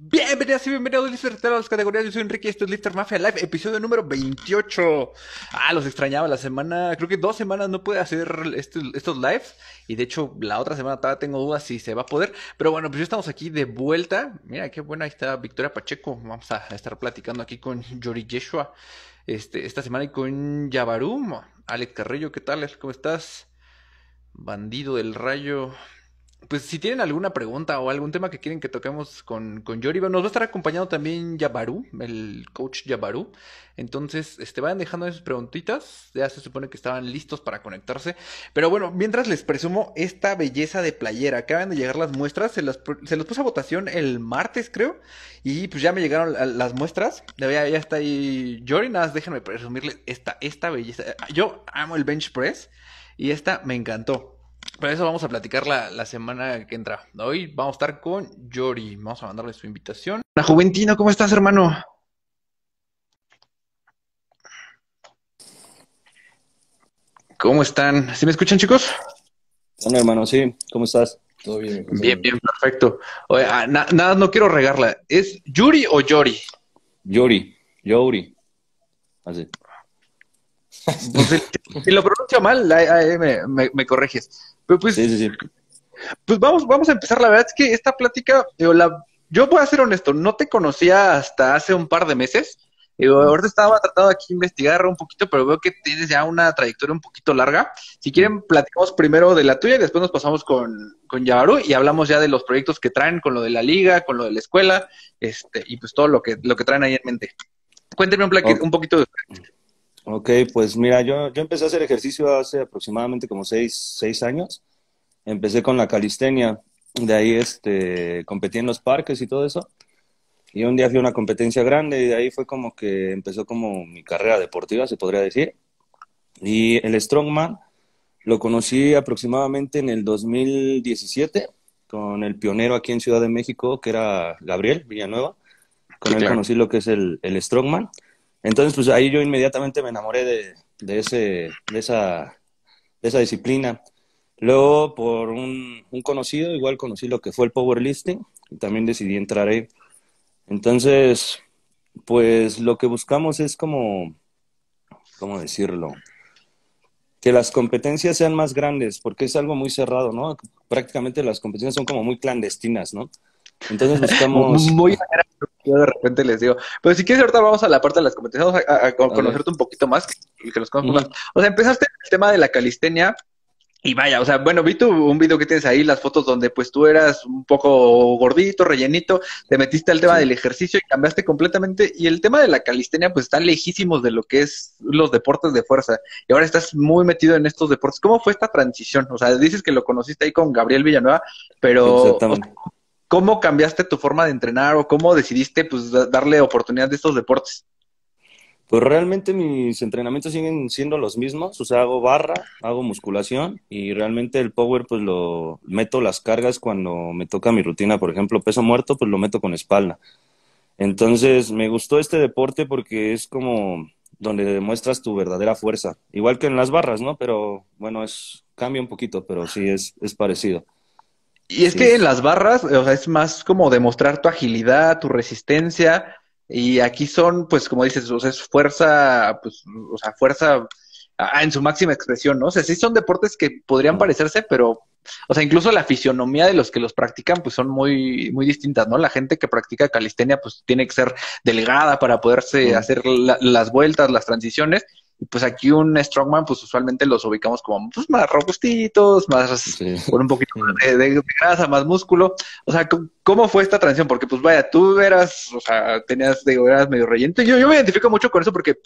Bienvenidos y bienvenidos a Lifter de las categorías. Yo soy Enrique y esto es Lifter Mafia Live, episodio número 28. Ah, los extrañaba la semana, creo que dos semanas no pude hacer estos, estos lives. Y de hecho, la otra semana todavía tengo dudas si se va a poder. Pero bueno, pues ya estamos aquí de vuelta. Mira qué buena está Victoria Pacheco. Vamos a estar platicando aquí con Yori Yeshua este, esta semana y con Yabarum. Alex Carrillo, ¿qué tal? ¿Cómo estás? Bandido del Rayo pues si tienen alguna pregunta o algún tema que quieren que toquemos con, con Yori, nos va a estar acompañando también Yabaru, el coach Yabaru. Entonces, este, vayan dejando sus preguntitas. Ya se supone que estaban listos para conectarse. Pero bueno, mientras les presumo esta belleza de playera. Acaban de llegar las muestras. Se las, se puse a votación el martes, creo. Y pues ya me llegaron las muestras. Ya, ya está ahí Yori. Nada más déjenme presumirles esta, esta belleza. Yo amo el bench press. Y esta me encantó. Pero eso vamos a platicar la, la, semana que entra. Hoy vamos a estar con Yori. Vamos a mandarle su invitación. La Juventino, ¿cómo estás, hermano? ¿Cómo están? ¿Sí me escuchan, chicos? Hola, hermano, sí. ¿Cómo estás? Todo bien. Bien, bien, perfecto. Oye, ah, nada, no quiero regarla. ¿Es Yuri o Yori? Yori, Yori. Así. Pues, si, lo pronuncio mal, ahí me, me corriges. Pues, sí, sí, sí. Pues vamos, vamos a empezar. La verdad es que esta plática, yo, la, yo voy a ser honesto, no te conocía hasta hace un par de meses. Digo, ahorita estaba tratando aquí de investigar un poquito, pero veo que tienes ya una trayectoria un poquito larga. Si quieren, platicamos primero de la tuya y después nos pasamos con, con Yabaru y hablamos ya de los proyectos que traen con lo de la liga, con lo de la escuela, este, y pues todo lo que, lo que traen ahí en mente. Cuéntenme un, un poquito de Ok, pues mira, yo, yo empecé a hacer ejercicio hace aproximadamente como seis, seis años. Empecé con la calistenia, de ahí este, competí en los parques y todo eso. Y un día fui a una competencia grande y de ahí fue como que empezó como mi carrera deportiva, se podría decir. Y el Strongman lo conocí aproximadamente en el 2017 con el pionero aquí en Ciudad de México, que era Gabriel Villanueva. Con él conocí lo que es el, el Strongman. Entonces, pues ahí yo inmediatamente me enamoré de, de, ese, de, esa, de esa disciplina. Luego, por un, un, conocido, igual conocí lo que fue el powerlifting y también decidí entrar ahí. Entonces, pues lo que buscamos es como, ¿cómo decirlo? Que las competencias sean más grandes, porque es algo muy cerrado, ¿no? Prácticamente las competencias son como muy clandestinas, ¿no? Entonces buscamos... muy yo de repente les digo, pero si quieres ahorita vamos a la parte de las competencias, vamos a, conocerte un poquito más y que los conozcamos más. O sea, empezaste el tema de la calistenia y vaya, o sea, bueno, vi tu, un video que tienes ahí, las fotos donde pues tú eras un poco gordito, rellenito, te metiste al tema del ejercicio y cambiaste completamente. Y el tema de la calistenia pues está lejísimos de lo que es los deportes de fuerza. Y ahora estás muy metido en estos deportes. ¿Cómo fue esta transición? O sea, dices que lo conociste ahí con Gabriel Villanueva, pero ¿cómo cambiaste tu forma de entrenar o cómo decidiste pues darle oportunidad de estos deportes? Pues realmente mis entrenamientos siguen siendo los mismos, o sea, hago barra, hago musculación y realmente el power pues lo meto las cargas cuando me toca mi rutina, por ejemplo, peso muerto, pues lo meto con espalda. Entonces, me gustó este deporte porque es como donde demuestras tu verdadera fuerza, igual que en las barras, ¿no? Pero bueno, es cambia un poquito, pero sí es, es parecido. Y es que en las barras, o sea, es más como demostrar tu agilidad, tu resistencia, y aquí son, pues, como dices, o sea, es fuerza, pues, o sea, fuerza en su máxima expresión, ¿no? O sea, sí son deportes que podrían parecerse, pero, o sea, incluso la fisionomía de los que los practican, pues, son muy, muy distintas, ¿no? La gente que practica calistenia, pues, tiene que ser delgada para poderse hacer las vueltas, las transiciones, y pues aquí un strongman, pues usualmente los ubicamos como pues, más robustitos, más con un poquito de, grasa, más músculo. O sea, ¿cómo fue esta transición? Porque pues vaya, tú eras, o sea, tenías, digo, eras medio relleno. Yo, yo me identifico mucho con eso porque,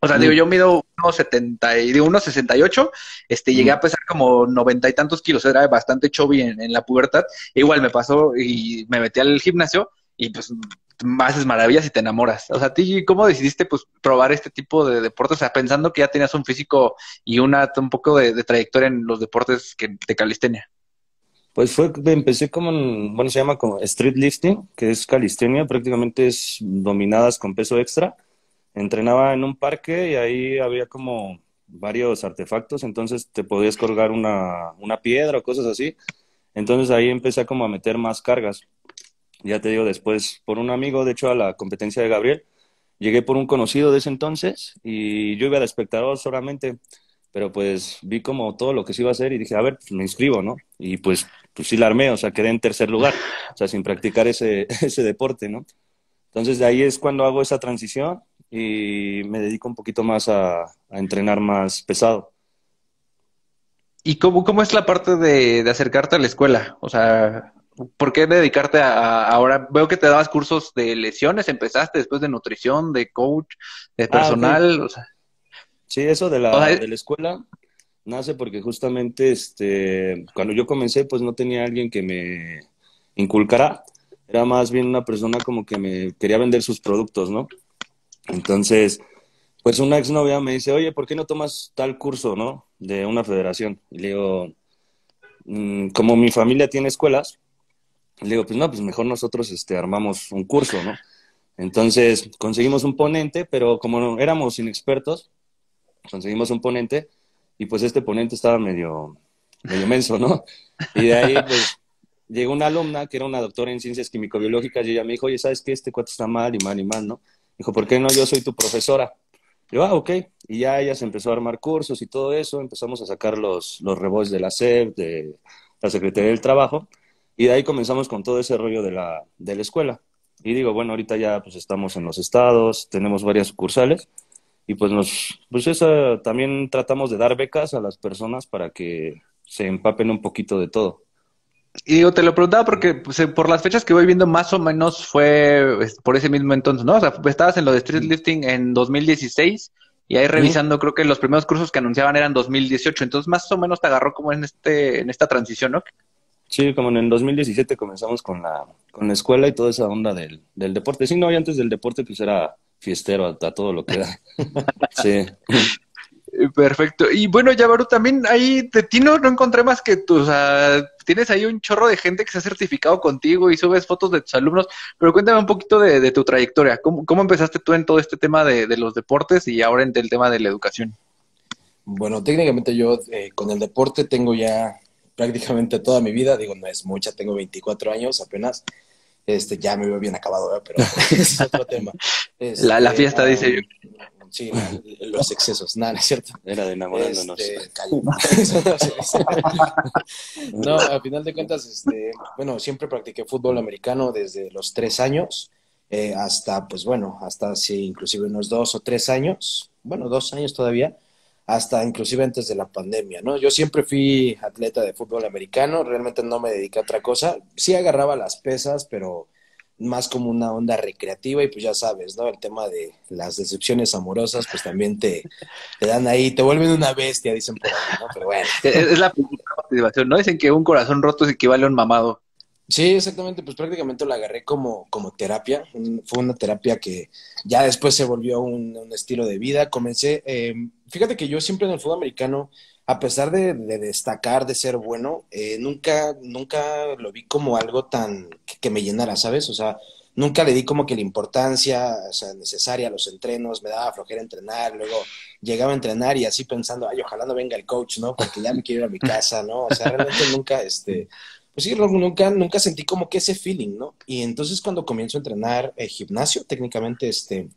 o sea, digo, yo mido unos 70 y digo, unos 68, este, llegué a pesar como noventa y tantos kilos, era bastante chubby en, en la pubertad. Igual me pasó y me metí al gimnasio y pues haces maravillas y te enamoras. O sea, ti cómo decidiste pues probar este tipo de deportes? O sea, pensando que ya tenías un físico y una un poco de, trayectoria en los deportes que, de calistenia. Pues fue, empecé como, bueno, se llama como street lifting, que es calistenia, prácticamente es dominadas con peso extra. Entrenaba en un parque y ahí había como varios artefactos, entonces te podías colgar una, una piedra o cosas así. Entonces ahí empecé como a meter más cargas ya te digo, después por un amigo, de hecho, a la competencia de Gabriel, llegué por un conocido de ese entonces y yo iba de espectador solamente, pero pues vi como todo lo que se iba a hacer y dije, a ver, pues me inscribo, ¿no? Y pues, pues sí la armé, o sea, quedé en tercer lugar, o sea, sin practicar ese, ese deporte, ¿no? Entonces de ahí es cuando hago esa transición y me dedico un poquito más a, a entrenar más pesado. ¿Y cómo, cómo es la parte de, de acercarte a la escuela? O sea, ¿Por qué dedicarte a, ahora? Veo que te dabas cursos de lesiones, empezaste después de nutrición, de coach, de ah, personal. o sea. Sí, eso de la, de la escuela nace porque justamente este, cuando yo comencé, pues no tenía alguien que me inculcara. Era más bien una persona como que me quería vender sus productos, ¿no? Entonces, pues una exnovia me dice, oye, ¿por qué no tomas tal curso, no? De una federación. Y le digo, mm, como mi familia tiene escuelas, le digo, pues no, pues mejor nosotros este, armamos un curso, ¿no? Entonces conseguimos un ponente, pero como éramos inexpertos, conseguimos un ponente y pues este ponente estaba medio, medio menso, ¿no? Y de ahí pues llegó una alumna que era una doctora en ciencias químico-biológicas y ella me dijo, oye, ¿sabes qué? Este cuate está mal y mal y mal, ¿no? Dijo, ¿por qué no? Yo soy tu profesora. Yo, ah, ok. Y ya ella se empezó a armar cursos y todo eso, empezamos a sacar los, los rebotes de la SEP, de la Secretaría del Trabajo. Y de ahí comenzamos con todo ese rollo de la, de la escuela. Y digo, bueno, ahorita ya pues estamos en los estados, tenemos varias sucursales y pues nos, pues eso también tratamos de dar becas a las personas para que se empapen un poquito de todo. Y digo, te lo preguntaba porque pues, eh, por las fechas que voy viendo más o menos fue por ese mismo entonces, ¿no? O sea, estabas en lo de street lifting en 2016 y ahí revisando creo que los primeros cursos que anunciaban eran 2018, entonces más o menos te agarró como en este en esta transición, ¿no? Sí, como en el 2017 comenzamos con la, con la escuela y toda esa onda del, del deporte. Sí, no, y antes del deporte pues era fiestero a, todo lo que da. sí. Perfecto. Y bueno, Yabaru, también ahí de ti no, encontré más que tú, o sea, tienes ahí un chorro de gente que se ha certificado contigo y subes fotos de tus alumnos, pero cuéntame un poquito de, tu trayectoria. ¿Cómo, ¿Cómo, empezaste tú en todo este tema de, de, los deportes y ahora en el tema de la educación? Bueno, técnicamente yo eh, con el deporte tengo ya prácticamente toda mi vida, digo, no es mucha, tengo 24 años apenas, este, ya me veo bien acabado, pero es otro tema. la, la, este, fiesta, dice yo. Sí, los excesos, nada, es cierto. Era de enamorándonos. Este, no, a final de cuentas, este, bueno, siempre practiqué fútbol americano desde los tres años eh, hasta, pues bueno, hasta sí, inclusive unos dos o tres años, bueno, dos años todavía hasta inclusive antes de la pandemia, ¿no? Yo siempre fui atleta de fútbol americano, realmente no me dediqué a otra cosa, sí agarraba las pesas, pero más como una onda recreativa y pues ya sabes, ¿no? El tema de las decepciones amorosas, pues también te, te dan ahí, te vuelven una bestia, dicen por ahí, ¿no? Pero bueno. Es, la motivación, ¿no? Dicen que un corazón roto es equivale a un mamado. Sí, exactamente, pues prácticamente lo agarré como, como terapia. Fue una terapia que ya después se volvió un, estilo de vida. Comencé, eh, fíjate que yo siempre en el fútbol americano, a pesar de, destacar, de ser bueno, eh, nunca, nunca lo vi como algo tan que, me llenara, ¿sabes? O sea, nunca le di como que la importancia o sea, necesaria a los entrenos, me daba flojera entrenar, luego llegaba a entrenar y así pensando, ay, ojalá no venga el coach, ¿no? Porque ya me quiero ir a mi casa, ¿no? O sea, realmente nunca, este pues sí, nunca, nunca sentí como que ese feeling, ¿no? Y entonces cuando comienzo a entrenar el gimnasio, técnicamente, este,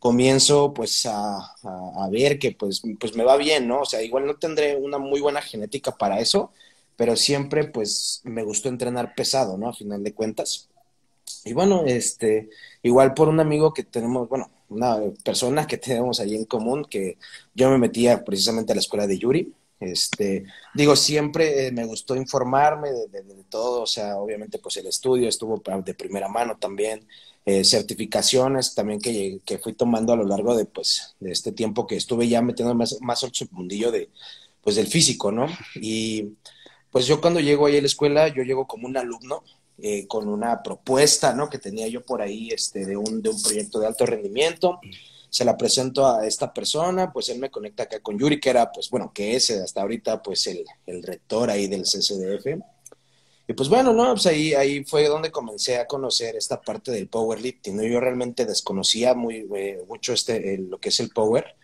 comienzo pues a, a, ver que pues, pues me va bien, ¿no? O sea, igual no tendré una muy buena genética para eso, pero siempre pues me gustó entrenar pesado, ¿no? A final de cuentas. Y bueno, este, igual por un amigo que tenemos, bueno, una persona que tenemos ahí en común, que yo me metía precisamente a la escuela de Yuri, este, digo, siempre eh, me gustó informarme de, todo, o sea, obviamente pues el estudio estuvo de primera mano también, eh, certificaciones también que, que, fui tomando a lo largo de pues de este tiempo que estuve ya metiendo más, más al submundillo de pues del físico, ¿no? Y pues yo cuando llego ahí a la escuela, yo llego como un alumno eh, con una propuesta, ¿no? Que tenía yo por ahí este, de, un, de un proyecto de alto rendimiento se la presento a esta persona, pues él me conecta acá con Yuri, que era, pues bueno, que es hasta ahorita, pues el, el rector ahí del CCDF. Y pues bueno, no, pues ahí, ahí fue donde comencé a conocer esta parte del powerlifting. ¿no? Yo realmente desconocía muy, eh, mucho este, lo que es el power.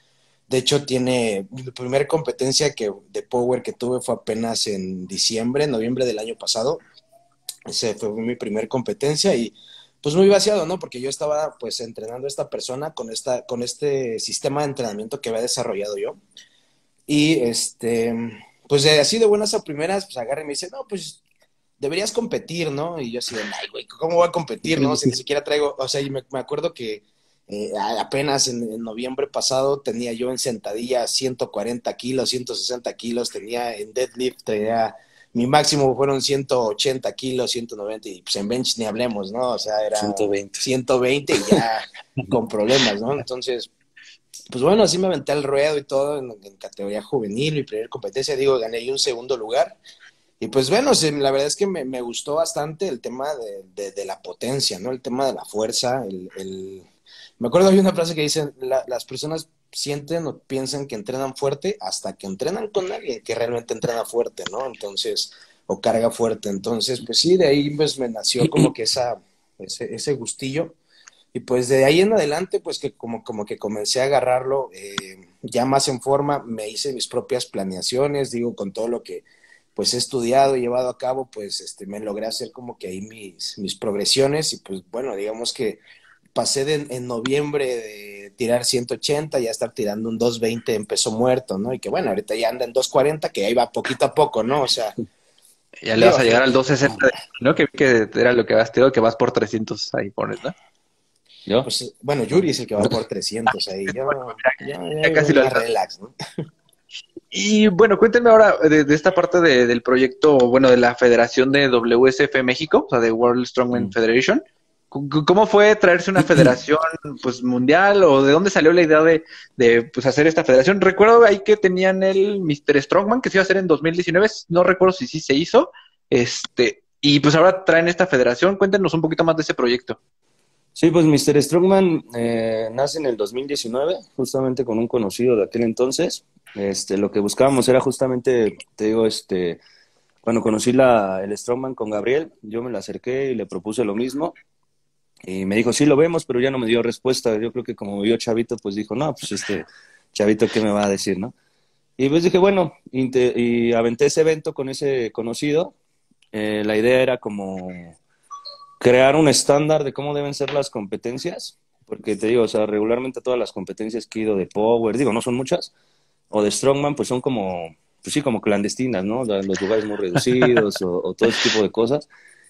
De hecho, tiene, la primera competencia que, de power que tuve fue apenas en diciembre, noviembre del año pasado. Ese fue mi primer competencia y pues muy vaciado, ¿no? Porque yo estaba pues entrenando a esta persona con, esta, con este sistema de entrenamiento que había desarrollado yo. Y este, pues así de buenas a primeras, pues agarra y me dice, no, pues deberías competir, ¿no? Y yo así de, ay, güey, ¿cómo voy a competir, no? Si ni siquiera traigo, o sea, y me, acuerdo que eh, apenas en, en, noviembre pasado tenía yo en sentadilla 140 kilos, 160 kilos, tenía en deadlift, tenía mi máximo fueron 180 kilos, 190, y pues en bench ni hablemos, ¿no? O sea, era 120, 120 y ya con problemas, ¿no? Entonces, pues bueno, así me aventé al ruedo y todo en, categoría juvenil, mi primera competencia, digo, gané un segundo lugar. Y pues bueno, la verdad es que me, me gustó bastante el tema de, de, la potencia, ¿no? El tema de la fuerza, el... el... Me acuerdo hay una frase que dice, las personas sienten o piensan que entrenan fuerte hasta que entrenan con alguien que realmente entrena fuerte, ¿no? Entonces, o carga fuerte. Entonces, pues sí, de ahí pues me nació como que esa, ese, ese gustillo. Y pues de ahí en adelante, pues que como, como que comencé a agarrarlo eh, ya más en forma, me hice mis propias planeaciones, digo, con todo lo que pues he estudiado y llevado a cabo, pues este, me logré hacer como que ahí mis, mis progresiones y pues bueno, digamos que pasé de, en noviembre de tirar 180 y a estar tirando un 220 en peso muerto, ¿no? Y que bueno, ahorita ya anda en 240, que ahí va poquito a poco, ¿no? O sea... Ya le vas a llegar al 260, ¿no? Que, que era lo que vas, te que vas por 300 ahí pones, ¿no? ¿Yo? Pues, bueno, Yuri es el que va por 300 ahí. Yo, ya, casi lo relax, ¿no? Y bueno, cuéntenme ahora de, esta parte del proyecto, bueno, de la Federación de WSF México, o sea, de World Strongman mm. Federation. ¿Cómo fue traerse una federación pues mundial o de dónde salió la idea de, de pues, hacer esta federación? Recuerdo ahí que tenían el Mr. Strongman que se iba a hacer en 2019, no recuerdo si sí se hizo, este, y pues ahora traen esta federación, cuéntenos un poquito más de ese proyecto. Sí, pues Mr. Strongman eh, nace en el 2019, justamente con un conocido de aquel entonces. Este, lo que buscábamos era justamente, te digo, este, cuando conocí la, el Strongman con Gabriel, yo me le acerqué y le propuse lo mismo. Y me dijo, sí, lo vemos, pero ya no me dio respuesta. Yo creo que como vio Chavito, pues dijo, no, pues este Chavito, ¿qué me va a decir, no? Y pues dije, bueno, y aventé ese evento con ese conocido. Eh, la idea era como crear un estándar de cómo deben ser las competencias, porque te digo, o sea, regularmente todas las competencias que he ido de Power, digo, no son muchas, o de Strongman, pues son como, pues sí, como clandestinas, ¿no? Los lugares muy reducidos o, o todo ese tipo de cosas.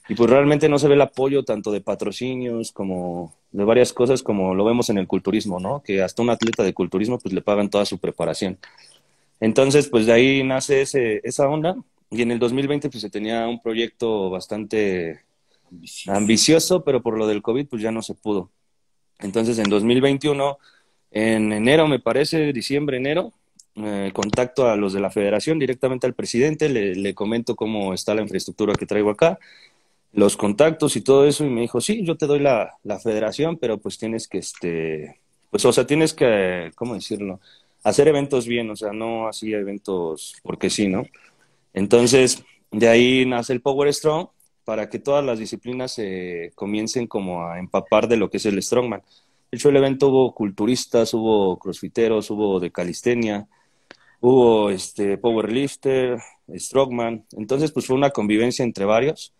Y pues realmente no se ve el apoyo tanto de patrocinios como de varias cosas como lo vemos en el culturismo, ¿no? Que hasta un atleta de culturismo pues le pagan toda su preparación. Entonces, pues de ahí nace ese, esa onda y en el 2020 pues se tenía un proyecto bastante ambicioso. pero por lo del COVID pues ya no se pudo. Entonces en 2021, en enero me parece, diciembre, enero, eh, contacto a los de la federación directamente al presidente, le, le comento cómo está la infraestructura que traigo acá los contactos y todo eso y me dijo, sí, yo te doy la, la federación, pero pues tienes que, este, pues, o sea, tienes que, ¿cómo decirlo? Hacer eventos bien, o sea, no así eventos porque sí, ¿no? Entonces, de ahí nace el Power Strong para que todas las disciplinas se comiencen como a empapar de lo que es el Strongman. De hecho, el evento hubo culturistas, hubo crossfiteros, hubo de calistenia, hubo este powerlifter, strongman. Entonces, pues fue una convivencia entre varios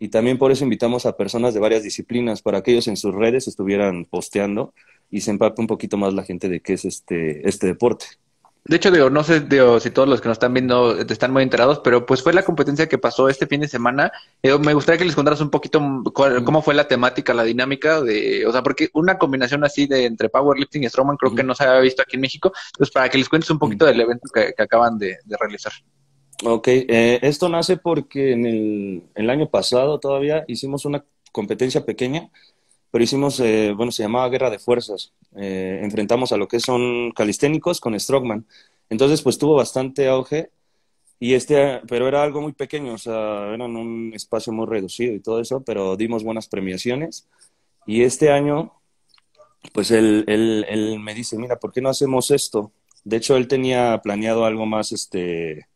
y también por eso invitamos a personas de varias disciplinas para que ellos en sus redes estuvieran posteando y se empape un poquito más la gente de qué es este, este deporte. De hecho, digo, no sé digo, si todos los que nos están viendo están muy enterados, pero pues fue la competencia que pasó este fin de semana. Eh, me gustaría que les contaras un poquito cómo fue la temática, la dinámica de, o sea, porque una combinación así de entre powerlifting y strongman creo que no se había visto aquí en México. Pues para que les cuentes un poquito del evento que, acaban de realizar. Ok, eh, esto nace porque en el, año pasado todavía hicimos una competencia pequeña, pero hicimos, eh, bueno, se llamaba Guerra de Fuerzas. Eh, enfrentamos a lo que son calisténicos con Strongman. Entonces, pues tuvo bastante auge, y este, pero era algo muy pequeño, o sea, era en un espacio muy reducido y todo eso, pero dimos buenas premiaciones. Y este año, pues él, él, él me dice, mira, ¿por qué no hacemos esto? De hecho, él tenía planeado algo más, este,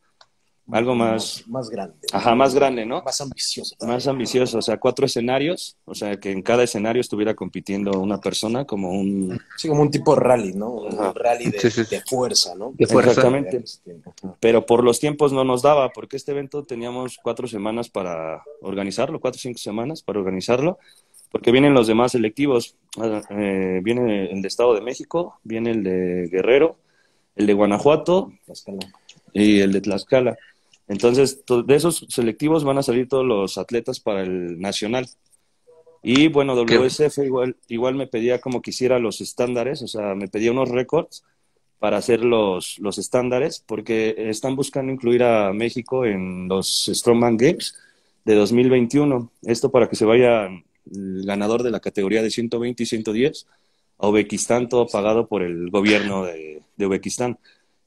algo más, más grande. Ajá, más grande, ¿no? Más ambicioso. Más ambicioso, o sea, cuatro escenarios, o sea, que en cada escenario estuviera compitiendo una persona como un... Sí, como un tipo de rally, ¿no? Un rally de, Sí, sí, sí. de fuerza, ¿no? De fuerza. Exactamente. Pero por los tiempos no nos daba, porque este evento teníamos cuatro semanas para organizarlo, cuatro o cinco semanas para organizarlo, porque vienen los demás selectivos. Ah, eh, viene el de Estado de México, viene el de Guerrero, el de Guanajuato Tlaxcala. y el de Tlaxcala. Entonces, to- de esos selectivos van a salir todos los atletas para el nacional. Y bueno, WSF igual, igual me pedía como quisiera los estándares, o sea, me pedía unos récords para hacer los, los estándares, porque están buscando incluir a México en los Strongman Games de 2021. Esto para que se vaya el ganador de la categoría de 120 y 110 a Uzbekistán, todo pagado por el gobierno de, de Uzbekistán.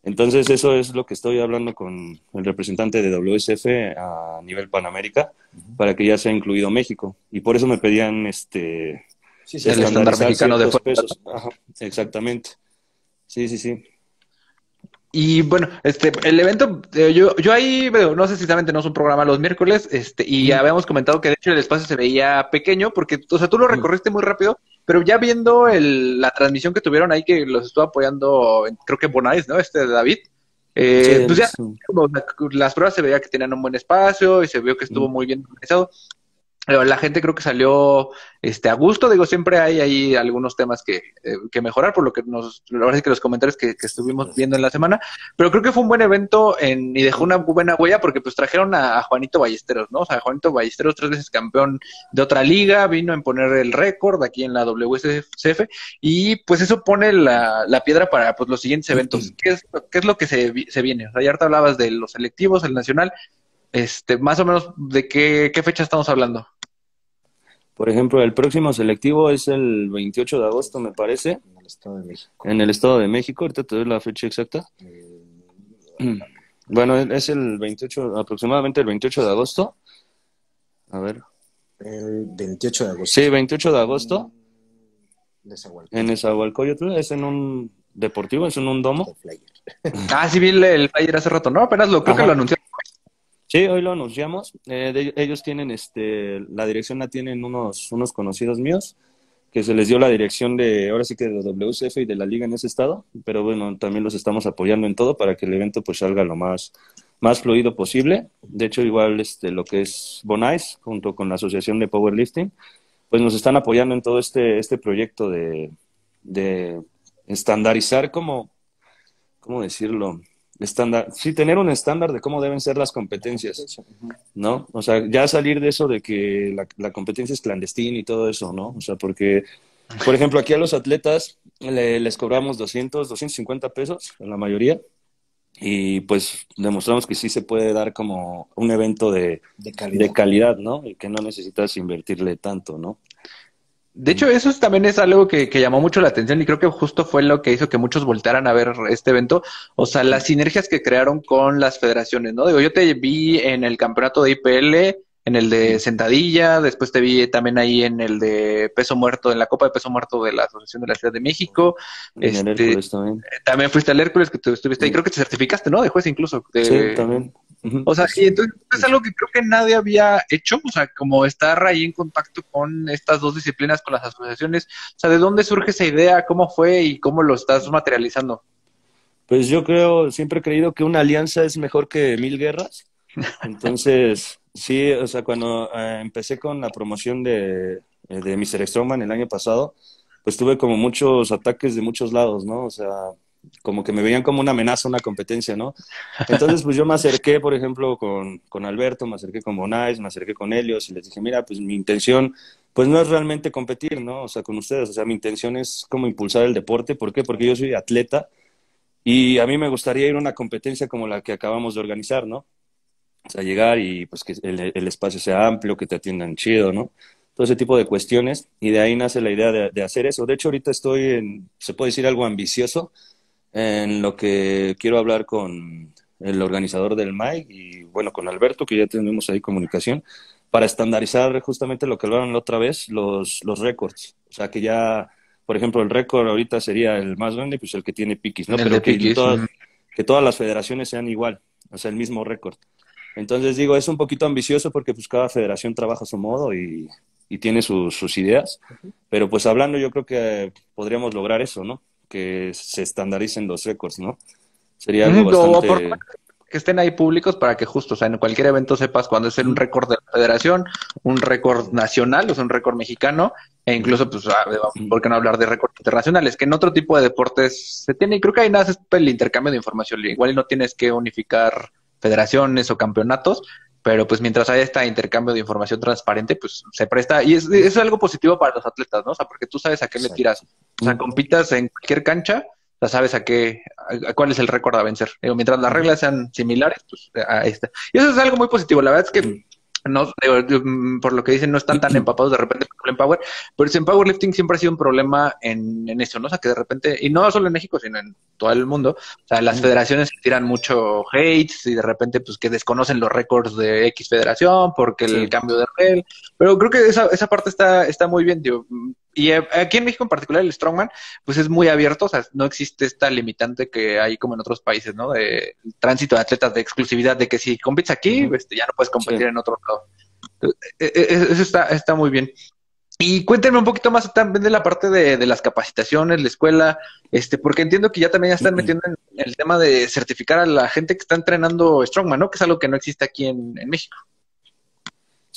Entonces, eso es lo que estoy hablando con el representante de WSF a nivel Panamérica, para que ya sea incluido México. Y por eso me pedían este Sí, sí, El estándar mexicano de pesos. Ajá, exactamente. Sí, sí, sí. Y bueno, este, el evento, eh, yo, yo ahí veo, no sé si saben, tenemos un programa los miércoles, este, y ya habíamos comentado que de hecho el espacio se veía pequeño, porque, o sea, tú lo recorriste muy rápido, pero ya viendo el, la transmisión que tuvieron ahí, que los estuvo apoyando, creo que Bonais, ¿no? Este David, eh, Sí, pues ya como la- las pruebas se veía que tenían un buen espacio y se vio que estuvo Mm. muy bien organizado. La gente creo que salió este, a gusto. Digo, siempre hay ahí algunos temas que, eh, que mejorar, por lo que nos, la verdad es que los comentarios que, que estuvimos viendo en la semana. Pero creo que fue un buen evento en, y dejó una buena huella porque pues trajeron a, a Juanito Ballesteros, ¿no? O sea, Juanito Ballesteros, tres veces campeón de otra liga, vino a imponer el récord aquí en la WSCF y pues eso pone la, la piedra para pues, los siguientes eventos. ¿Qué es, qué es lo que se, se viene? O sea, ya ahorita hablabas de los selectivos, el nacional. Este, más o menos, ¿de qué, qué fecha estamos hablando? Por ejemplo, el próximo selectivo es el 28 de agosto, me parece, En el Estado de México. en el Estado de México. Ahorita te doy la fecha exacta. Eh, Bueno, es el 28, aproximadamente el 28 de agosto. A ver. El 28 de agosto. Sí, 28 de agosto, De Zahualcóyotl. en Nezahualcóyotl, es en un deportivo, es en un domo. Flyer. Ah, sí vi el, flyer hace rato, ¿no? Apenas lo creo que lo anunció. Sí, hoy lo anunciamos. Eh, de- ellos tienen, este, la dirección la tienen unos, unos conocidos míos, que se les dio la dirección de, ahora sí que de WCF y de la liga en ese estado, pero bueno, también los estamos apoyando en todo para que el evento pues salga lo más, más fluido posible. De hecho, igual este, lo que es Bonais, junto con la Asociación de Powerlifting, pues nos están apoyando en todo este, este proyecto de, de estandarizar como, ¿cómo decirlo? Estándar, sí, tener un estándar de cómo deben ser las competencias. ¿no? O sea, ya salir de eso de que la, la competencia es clandestina y todo eso, ¿no? O sea, porque, por ejemplo, aquí a los atletas le- les cobramos 200, 250 pesos, en la mayoría, y pues demostramos que sí se puede dar como un evento de, De calidad. de calidad, ¿no? Y que no necesitas invertirle tanto, ¿no? De hecho, eso es- también es algo que, que llamó mucho la atención y creo que justo fue lo que hizo que muchos voltearan a ver este evento. O sea, las sinergias que crearon con las federaciones, ¿no? Digo, yo te vi en el campeonato de IPL, en el de sentadilla, después te vi también ahí en el de peso muerto, en la Copa de peso muerto de la Asociación de la Ciudad de México. En el Este, Hércules también. También fuiste al Hércules, que tú estuviste ahí, creo que te certificaste, ¿no? De juez incluso. de- Sí, también. O sea, sí, entonces es algo que creo que nadie había hecho, o sea, como estar ahí en contacto con estas dos disciplinas, con las asociaciones, o sea, ¿de dónde surge esa idea? ¿Cómo fue y cómo lo estás materializando? Pues yo creo, siempre he creído que una alianza es mejor que mil guerras. Entonces, sí, o sea, cuando eh, empecé con la promoción de, eh, de Mr. Strongman el año pasado, pues tuve como muchos ataques de muchos lados, ¿no? O sea, como que me veían como una amenaza, una competencia, ¿no? Entonces, pues yo me acerqué, por ejemplo, con, con Alberto, me acerqué con Bonais, me acerqué con Helios y les dije, mira, pues mi intención, pues no es realmente competir, ¿no? O sea, con ustedes, o sea, mi intención es como impulsar el deporte. ¿Por qué? Porque yo soy atleta y a mí me gustaría ir a una competencia como la que acabamos de organizar, ¿no? O sea, llegar y pues que el, el espacio sea amplio, que te atiendan chido, ¿no? Todo ese tipo de cuestiones y de ahí nace la idea de, de hacer eso. De hecho, ahorita estoy en, se puede decir algo ambicioso, en lo que quiero hablar con el organizador del MAI y bueno, con Alberto, que ya tenemos ahí comunicación, para estandarizar justamente lo que hablaron la otra vez, los, los récords. O sea, que ya, por ejemplo, el récord ahorita sería el más grande, pues el que tiene piquis, ¿no? El Pero que piquis, todas, que todas las federaciones sean igual. o sea, el mismo récord. Entonces digo, es un poquito ambicioso porque pues cada federación trabaja a su modo y, y tiene sus ideas, pero pues hablando yo creo que podríamos lograr eso, ¿no? Que se estandaricen los récords, ¿no? Sería algo bastante que estén ahí públicos para que justo, o sea, en cualquier evento sepas cuándo es un récord de la federación, un récord nacional, o sea, un récord mexicano, e incluso, pues, ah, ¿por qué no hablar de récords internacionales? Que en otro tipo de deportes se tiene, y creo que ahí nace el intercambio de información. Igual no tienes que unificar federaciones o campeonatos, pero pues mientras haya este intercambio de información transparente, pues se presta, y es, es algo positivo para los atletas, ¿no? O sea, porque tú sabes a qué le tiras. O sea, compitas en cualquier cancha, ya sabes a qué, a, cuál es el récord a vencer. mientras las reglas sean similares, pues ahí está. Y eso es algo muy positivo. La verdad es que no, mm, por lo que dicen, no están tan empapados de repente el Power, pero en Powerlifting siempre ha sido un problema en, en eso, ¿no? O sea, que de repente, y no solo en México, sino en todo el mundo, o sea, las federaciones tiran mucho hate y de repente, pues que desconocen los récords de X federación porque el cambio de regla, pero creo que esa, esa parte está, está muy bien, tío. Y eh, aquí en México en particular el Strongman, pues es muy abierto, o sea, no existe esta limitante que hay como en otros países, ¿no? De tránsito de atletas, de exclusividad, de que si compites aquí, este, ya no puedes competir en otro lado. E, e, e, eso está, está muy bien. Y cuéntenme un poquito más también de la parte de, las capacitaciones, la escuela, este, porque entiendo que ya también están metiendo en el tema de certificar a la gente que está entrenando Strongman, ¿no? Que es algo que no existe aquí en México.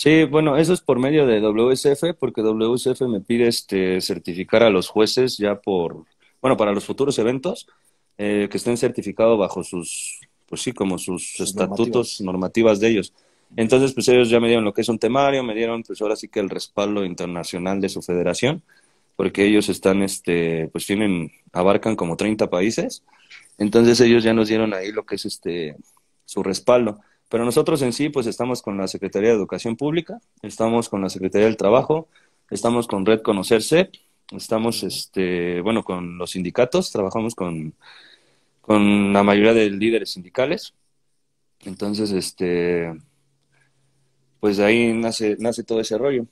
Sí, bueno, eso es por medio de WSF, porque WSF me pide este, certificar a los jueces ya por, bueno, para los futuros eventos, eh, que estén certificados bajo sus, pues sí, como sus, estatutos, normativas. de ellos. Entonces, pues ellos ya me dieron lo que es un temario, me dieron, pues ahora sí que el respaldo internacional de su federación, porque ellos están, este, pues tienen, abarcan como 30 países. Entonces ellos ya nos dieron ahí lo que es este, su respaldo. Pero nosotros en sí, pues estamos con la Secretaría de Educación Pública, estamos con la Secretaría del Trabajo, estamos con Red Conocerse, estamos, este, bueno, con los sindicatos, trabajamos con, con la mayoría de líderes sindicales. Entonces, este, pues ahí nace, nace todo ese rollo.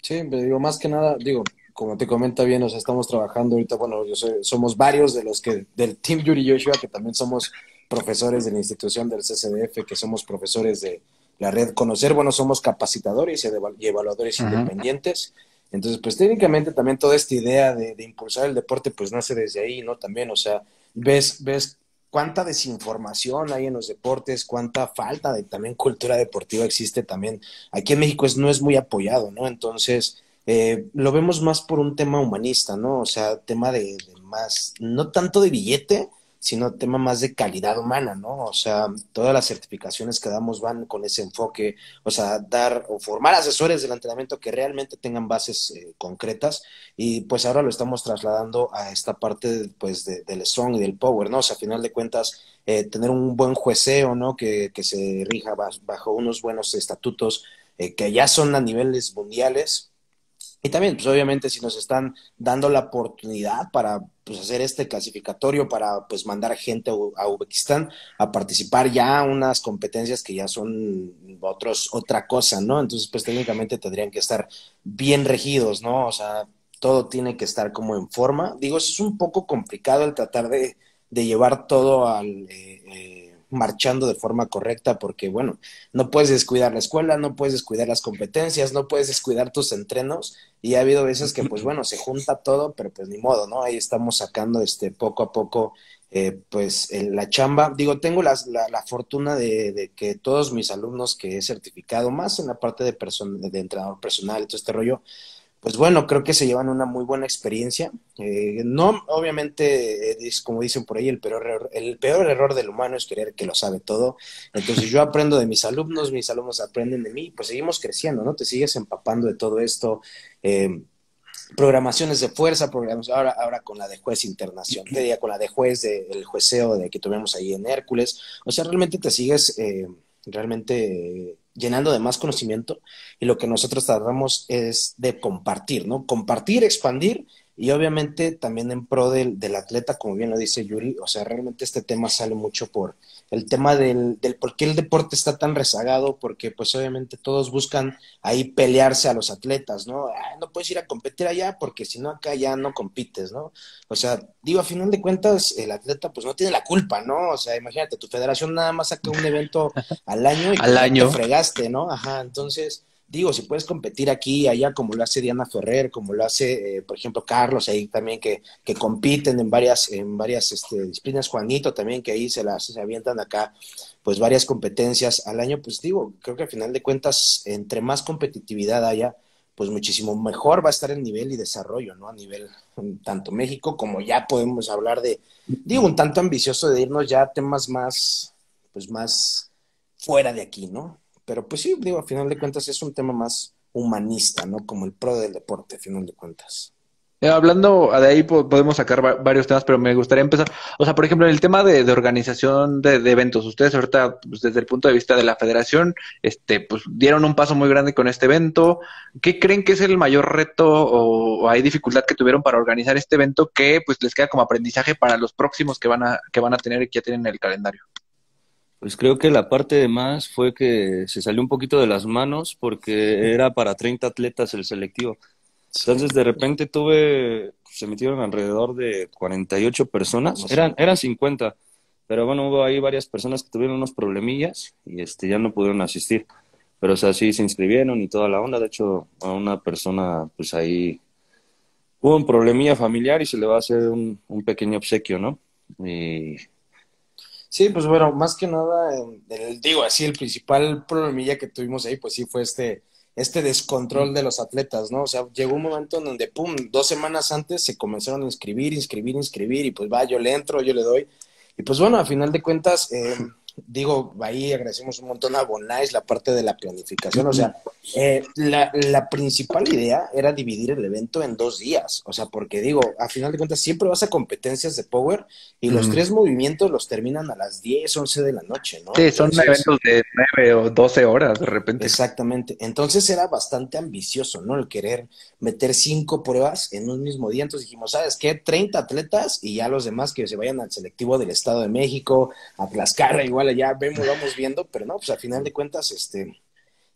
Sí, pero digo, más que nada, digo, como te comenta bien, o sea, estamos trabajando ahorita, bueno, yo somos varios de los que, del Team Yuri Joshua, que también somos profesores de la institución del CCDF, que somos profesores de la red Conocer, bueno, somos capacitadores y evaluadores independientes. Entonces, pues técnicamente también toda esta idea de, impulsar el deporte, pues nace desde ahí, ¿no? También, o sea, ves, ves cuánta desinformación hay en los deportes, cuánta falta de también cultura deportiva existe también. Aquí en México es, no es muy apoyado, ¿no? Entonces, eh, lo vemos más por un tema humanista, ¿no? O sea, tema de más, no tanto de billete, sino tema más de calidad humana, ¿no? O sea, todas las certificaciones que damos van con ese enfoque, o sea, dar o formar asesores del entrenamiento que realmente tengan bases eh, concretas y pues ahora lo estamos trasladando a esta parte pues del strong y del power, ¿no? O sea, a final de cuentas, eh, tener un buen jueceo, ¿no? Que, que se rija bajo unos buenos estatutos eh, que ya son a niveles mundiales, y también, pues obviamente, si nos están dando la oportunidad para pues, hacer este clasificatorio, para pues mandar gente a Uzbekistán a participar ya unas competencias que ya son otros, otra cosa, ¿no? Entonces, pues técnicamente tendrían que estar bien regidos, ¿no? O sea, todo tiene que estar como en forma. Digo, es un poco complicado el tratar de, de llevar todo al... Eh, eh, marchando de forma correcta porque, bueno, no puedes descuidar la escuela, no puedes descuidar las competencias, no puedes descuidar tus entrenos y ha habido veces que, pues bueno, se junta todo, pero pues ni modo, ¿no? Ahí estamos sacando este poco a poco, eh, pues la chamba. Digo, tengo la, la, fortuna de, de, que todos mis alumnos que he certificado, más en la parte de, de entrenador personal todo este rollo, pues bueno, creo que se llevan una muy buena experiencia. Eh, no, obviamente, es como dicen por ahí, el peor, error, el peor error del humano es creer que lo sabe todo. Entonces yo aprendo de mis alumnos, mis alumnos aprenden de mí, pues seguimos creciendo, ¿no? Te sigues empapando de todo esto. Eh, programaciones de fuerza, programas, ahora, ahora con la de juez internacional, con la de juez, del jueceo de que tuvimos ahí en Hércules. O sea, realmente te sigues eh, realmente llenando de más conocimiento y lo que nosotros tratamos es de compartir, ¿no? Compartir, expandir y obviamente también en pro del, del, atleta, como bien lo dice Yuri, o sea, realmente este tema sale mucho por el tema del, del por qué el deporte está tan rezagado, porque pues obviamente todos buscan ahí pelearse a los atletas, ¿no? no puedes ir a competir allá porque si no acá ya no compites, ¿no? O sea, digo, a final de cuentas, el atleta pues no tiene la culpa, ¿no? O sea, imagínate, tu federación nada más saca un evento al año y al año. te fregaste, ¿no? Ajá, entonces digo, si puedes competir aquí y allá, como lo hace Diana Ferrer, como lo hace, eh, por ejemplo, Carlos, ahí también que, que compiten en varias, en varias este, disciplinas, Juanito también, que ahí se las se avientan acá, pues varias competencias al año, pues digo, creo que al final de cuentas, entre más competitividad haya, pues muchísimo mejor va a estar el nivel y desarrollo, ¿no? A nivel tanto México como ya podemos hablar de, digo, un tanto ambicioso de irnos ya a temas más, pues más fuera de aquí, ¿no? Pero pues sí, digo, a final de cuentas es un tema más humanista, ¿no? Como el pro del deporte, a final de cuentas. Eh, hablando de ahí podemos sacar varios temas, pero me gustaría empezar, o sea, por ejemplo, en el tema de, organización de, eventos, ustedes ahorita, pues, desde el punto de vista de la federación, este, pues dieron un paso muy grande con este evento. ¿Qué creen que es el mayor reto o, hay dificultad que tuvieron para organizar este evento que pues les queda como aprendizaje para los próximos que van a, que van a tener y que ya tienen el calendario? Pues creo que la parte de más fue que se salió un poquito de las manos porque era para 30 atletas el selectivo. Entonces de repente tuve, se metieron alrededor de 48 personas, eran, eran 50, pero bueno, hubo ahí varias personas que tuvieron unos problemillas y este, ya no pudieron asistir. Pero o sea, sí se inscribieron y toda la onda. De hecho, a una persona, pues ahí hubo un problemilla familiar y se le va a hacer un, un pequeño obsequio, ¿no? Y Sí, pues bueno, más que nada, digo así, el principal problemilla que tuvimos ahí, pues sí fue este, este descontrol de los atletas, ¿no? O sea, llegó un momento en donde, pum, dos semanas antes se comenzaron a inscribir, inscribir, inscribir, y pues va, yo le entro, yo le doy. Y pues bueno, a final de cuentas, eh, digo, ahí agradecemos un montón a Bonais la parte de la planificación. O sea, eh, la, la, principal idea era dividir el evento en dos días. O sea, porque digo, a final de cuentas, siempre vas a competencias de Power y los tres movimientos los terminan a las 10, 11 de la noche, ¿no? Sí, son eventos de 9 o 12 horas de repente. Exactamente. Entonces era bastante ambicioso, ¿no? El querer meter cinco pruebas en un mismo día. Entonces dijimos, ¿sabes qué? 30 atletas y ya los demás que se vayan al selectivo del Estado de México, a Tlaxcala, igual ya vemos, vamos viendo, pero no, pues al final de cuentas, este,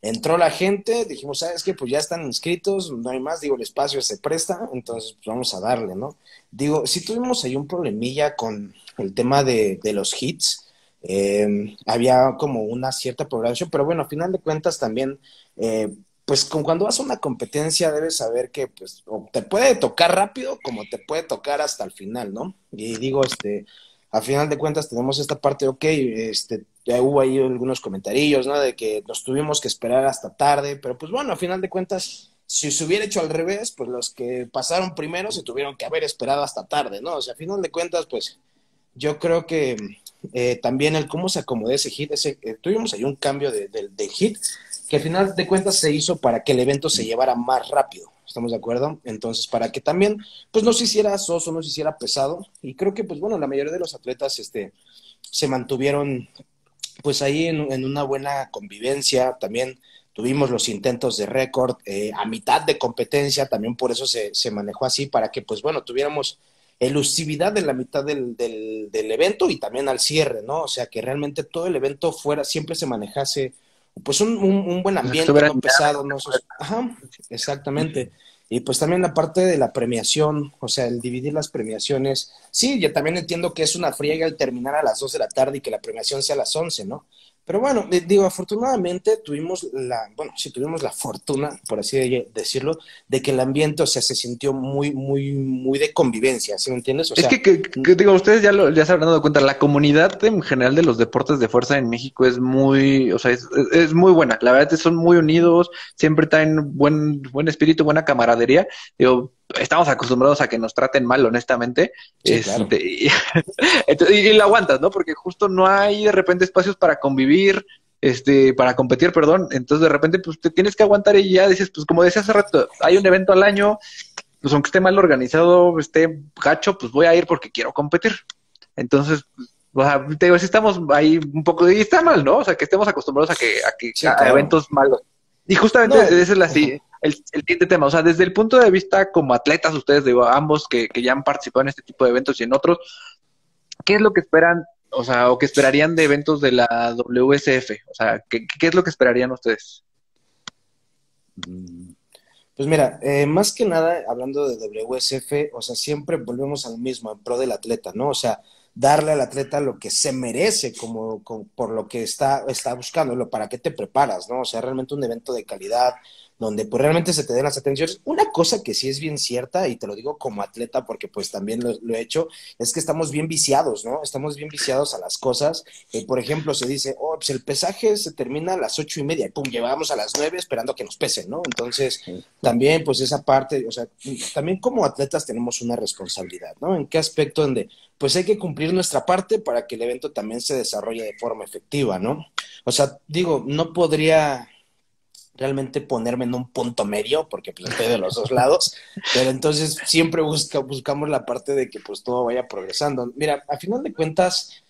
entró la gente, dijimos, ¿sabes qué? Pues ya están inscritos, no hay más, digo, el espacio se presta, entonces pues vamos a darle, ¿no? Digo, si tuvimos ahí un problemilla con el tema de, los hits, eh, había como una cierta programación, pero bueno, al final de cuentas también, eh, pues cuando vas a una competencia debes saber que pues te puede tocar rápido como te puede tocar hasta el final, ¿no? Y digo, este, a final de cuentas tenemos esta parte, ok, este, ya hubo ahí algunos comentarios, ¿no? De que nos tuvimos que esperar hasta tarde, pero pues bueno, a final de cuentas, si se hubiera hecho al revés, pues los que pasaron primero se tuvieron que haber esperado hasta tarde, ¿no? O sea, a final de cuentas, pues yo creo que eh, también el cómo se acomodó ese hit, ese, eh, tuvimos ahí un cambio de, de hit, que al final de cuentas se hizo para que el evento se llevara más rápido. ¿Estamos de acuerdo? Entonces, para que también, pues no se hiciera soso, no se hiciera pesado. Y creo que, pues bueno, la mayoría de los atletas este, se mantuvieron, pues ahí en, una buena convivencia. También tuvimos los intentos de récord eh, a mitad de competencia, también por eso se, se, manejó así, para que, pues bueno, tuviéramos elusividad en la mitad del, del, del evento y también al cierre, ¿no? O sea, que realmente todo el evento fuera, siempre se manejase pues un, un, buen ambiente, no pesado, ¿no? Ajá, exactamente. Y pues también la parte de la premiación, o sea, el dividir las premiaciones. Sí, yo también entiendo que es una friega el terminar a las 2 de la tarde y que la premiación sea a las 11, ¿no? Pero bueno, digo, afortunadamente tuvimos la, bueno, sí tuvimos la fortuna, por así decirlo, de que el ambiente, o sea, se sintió muy, muy, muy de convivencia, ¿sí me entiendes? es que, digo, ustedes ya, lo, ya se habrán dado cuenta, la comunidad en general de los deportes de fuerza en México es muy, o sea, es, es muy buena. La verdad es que son muy unidos, siempre traen buen, buen espíritu, buena camaradería. Digo, estamos acostumbrados a que nos traten mal, honestamente. Este, y, lo aguantas, ¿no? Porque justo no hay de repente espacios para convivir, este, para competir, perdón. Entonces de repente, pues te tienes que aguantar y ya dices, pues como decía hace rato, hay un evento al año, pues aunque esté mal organizado, esté gacho, pues voy a ir porque quiero competir. Entonces, o sea, te digo, si estamos ahí un poco, y está mal, ¿no? O sea, que estemos acostumbrados a que, a que a eventos malos. Y justamente esa es la, el, siguiente tema. O sea, desde el punto de vista como atletas, ustedes, digo, ambos que, que ya han participado en este tipo de eventos y en otros, ¿qué es lo que esperan, o sea, o que esperarían de eventos de la WSF? O sea, ¿qué, es lo que esperarían ustedes? Mm, pues mira, eh, más que nada, hablando de WSF, o sea, siempre volvemos al mismo, en pro del atleta, ¿no? O sea, darle al atleta lo que se merece como, por lo que está, está buscando, para qué te preparas, ¿no? O sea, realmente un evento de calidad, donde pues realmente se te den las atenciones. Una cosa que sí es bien cierta, y te lo digo como atleta porque pues también lo, he hecho, es que estamos bien viciados, ¿no? Estamos bien viciados a las cosas. Eh, por ejemplo, se dice, oh, pues el pesaje se termina a las ocho y media, y pum, llevamos a las nueve esperando que nos pesen, ¿no? Entonces, también pues esa parte, o sea, también como atletas tenemos una responsabilidad, ¿no? ¿En qué aspecto? Donde pues hay que cumplir nuestra parte para que el evento también se desarrolle de forma efectiva, ¿no? O sea, digo, no podría realmente ponerme en un punto medio, porque pues estoy de los dos lados, pero entonces siempre busca, buscamos la parte de que pues todo vaya progresando. Mira, a final de cuentas,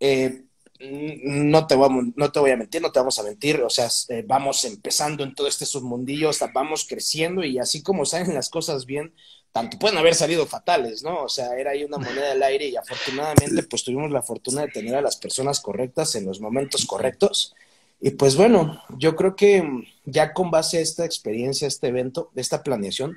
eh, no, te vamos, no te voy a mentir, no te vamos a mentir, o sea, eh, vamos empezando en todo este submundillo, vamos creciendo y así como salen las cosas bien, tanto pueden haber salido fatales, ¿no? O sea, era ahí una moneda del aire y afortunadamente pues tuvimos la fortuna de tener a las personas correctas en los momentos correctos y pues bueno, yo creo que ya con base a esta experiencia, este evento, esta planeación,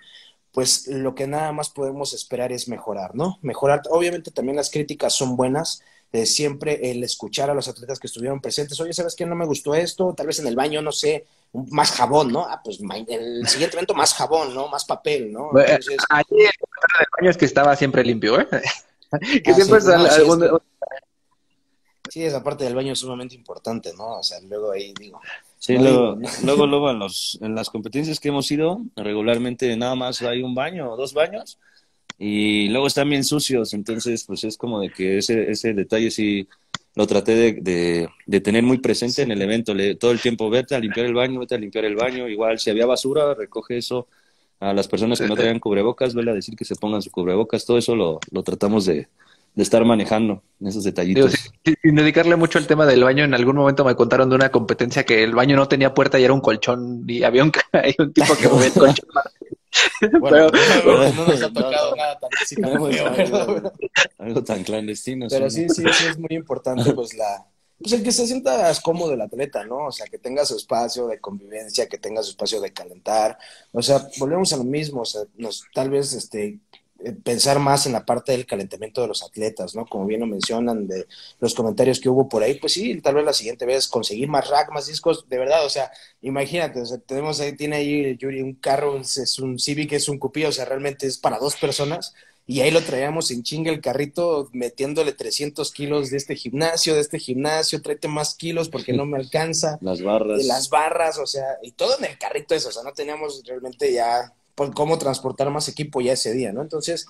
pues lo que nada más podemos esperar es mejorar, ¿no? Mejorar, obviamente también las críticas son buenas, de siempre el escuchar a los atletas que estuvieron presentes, oye, ¿sabes qué? No me gustó esto, tal vez en el baño, no sé, más jabón, ¿no? Ah, pues el siguiente evento más jabón, ¿no? Más papel, ¿no? Entonces... Ahí el baño es que estaba siempre limpio, ¿eh? que ah, siempre es algún... Sí, esa parte del baño es sumamente importante, ¿no? O sea, luego ahí digo. Sí, luego, luego, luego en, los, en las competencias que hemos ido, regularmente nada más hay un baño o dos baños y luego están bien sucios, entonces pues es como de que ese, ese detalle sí lo traté de, de, tener muy presente en el evento, Le, todo el tiempo vete a limpiar el baño, vete a limpiar el baño, igual si había basura, recoge eso, a las personas que no traían cubrebocas, vele a decir que se pongan su cubrebocas, todo eso lo, lo tratamos de, de estar manejando esos detallitos. sin dedicarle mucho al tema del baño, en algún momento me contaron de una competencia que el baño no tenía puerta y era un colchón y había un, un tipo que movía el colchón. Bueno, pero, no, nos ha tocado nada tan así algo, tan clandestino. Pero sí, sí, sí, es muy importante pues la, pues el que se sienta cómodo el atleta, ¿no? O sea, que tenga su espacio de convivencia, que tenga su espacio de calentar. O sea, volvemos a lo mismo, o sea, nos, tal vez este, pensar más en la parte del calentamiento de los atletas, ¿no? Como bien lo mencionan de los comentarios que hubo por ahí, pues sí, tal vez la siguiente vez conseguir más rack, más discos, de verdad, o sea, imagínate, o sea, tenemos ahí, tiene ahí Yuri un carro, es un Civic, es un cupí, o sea, realmente es para dos personas, y ahí lo traíamos en chinga el carrito metiéndole 300 kilos de este gimnasio, de este gimnasio, tráete más kilos porque no me alcanza. Las barras. Las barras, o sea, y todo en el carrito eso, o sea, no teníamos realmente ya por cómo transportar más equipo ya ese día, ¿no? Entonces,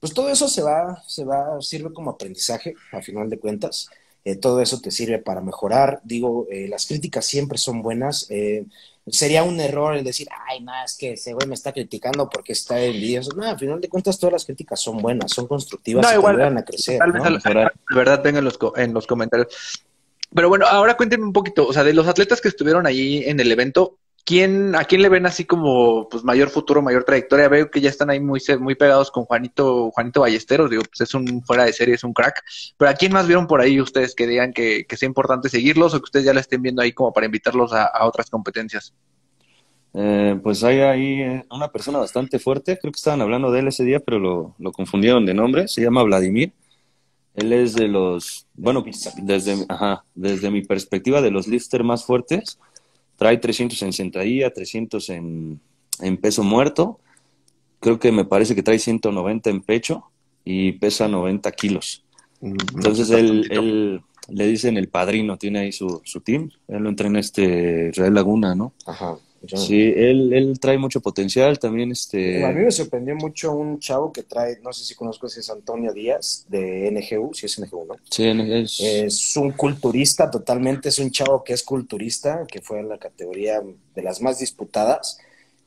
pues todo eso se va, se va, sirve como aprendizaje, a final de cuentas. Eh, todo eso te sirve para mejorar. Digo, eh, las críticas siempre son buenas. Eh, sería un error el decir, ay, no, es que ese güey me está criticando porque está envidioso. No, a final de cuentas todas las críticas son buenas, son constructivas no, y igual, a crecer. Tal vez la, verdad venga en los, en los comentarios. Pero bueno, ahora cuéntenme un poquito, o sea, de los atletas que estuvieron ahí en el evento, ¿quién, ¿a quién le ven así como pues mayor futuro, mayor trayectoria? Veo que ya están ahí muy, muy pegados con Juanito, Juanito Ballesteros, digo, pues es un fuera de serie, es un crack. Pero ¿a quién más vieron por ahí ustedes que digan que, sea importante seguirlos o que ustedes ya la estén viendo ahí como para invitarlos a, otras competencias? Eh, pues hay ahí eh, una persona bastante fuerte, creo que estaban hablando de él ese día, pero lo, confundieron de nombre, se llama Vladimir. Él es de los, bueno, desde, ajá, desde mi perspectiva, de los lister más fuertes Trae 300 en sentadilla, 300 en, en peso muerto. Creo que me parece que trae 190 en pecho y pesa 90 kilos. Mm, Entonces él, él, le dicen el padrino, tiene ahí su, su team. Él lo entrena este Israel Laguna, ¿no? Ajá. Sí, él, él trae mucho potencial también. Este... A mí me sorprendió mucho un chavo que trae, no sé si conozco, si es Antonio Díaz de NGU, si es NGU, ¿no? Sí, es... es un culturista totalmente, es un chavo que es culturista, que fue en la categoría de las más disputadas.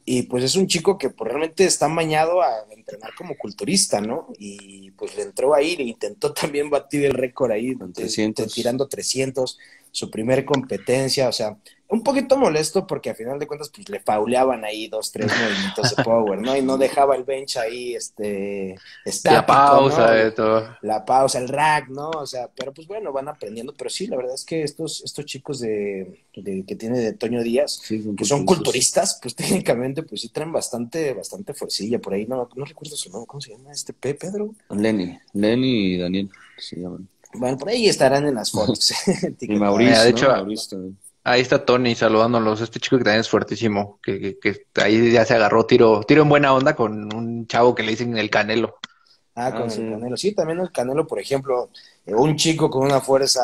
Y pues es un chico que pues, realmente está mañado a entrenar como culturista, ¿no? Y pues le entró ahí, le intentó también batir el récord ahí, 300. tirando 300, su primer competencia, o sea, un poquito molesto porque a final de cuentas pues le fauleaban ahí dos, tres movimientos de power, ¿no? Y no dejaba el bench ahí, este, estático, La pausa ¿no? de todo. La pausa, el rack, ¿no? O sea, pero pues bueno, van aprendiendo, pero sí, la verdad es que estos, estos chicos de, de- que tiene de Toño Díaz, Sí, son que son culturistas. pues técnicamente pues sí traen bastante, bastante fuercilla por ahí, no, no recuerdo su nombre, ¿cómo se llama este P, Pedro? Lenny, Lenny y Daniel se llaman. Bueno, por ahí estarán en las fotos. Y Mauricio, de ¿no? hecho, Mauricio también. Ahí está Tony saludándolos. Este chico que también es fuertísimo. Que, que, que ahí ya se agarró tiro, tiro en buena onda con un chavo que le dicen el Canelo. Ah, con Ah, su. Canelo. Sí, también el Canelo, por ejemplo, eh, un chico con una fuerza,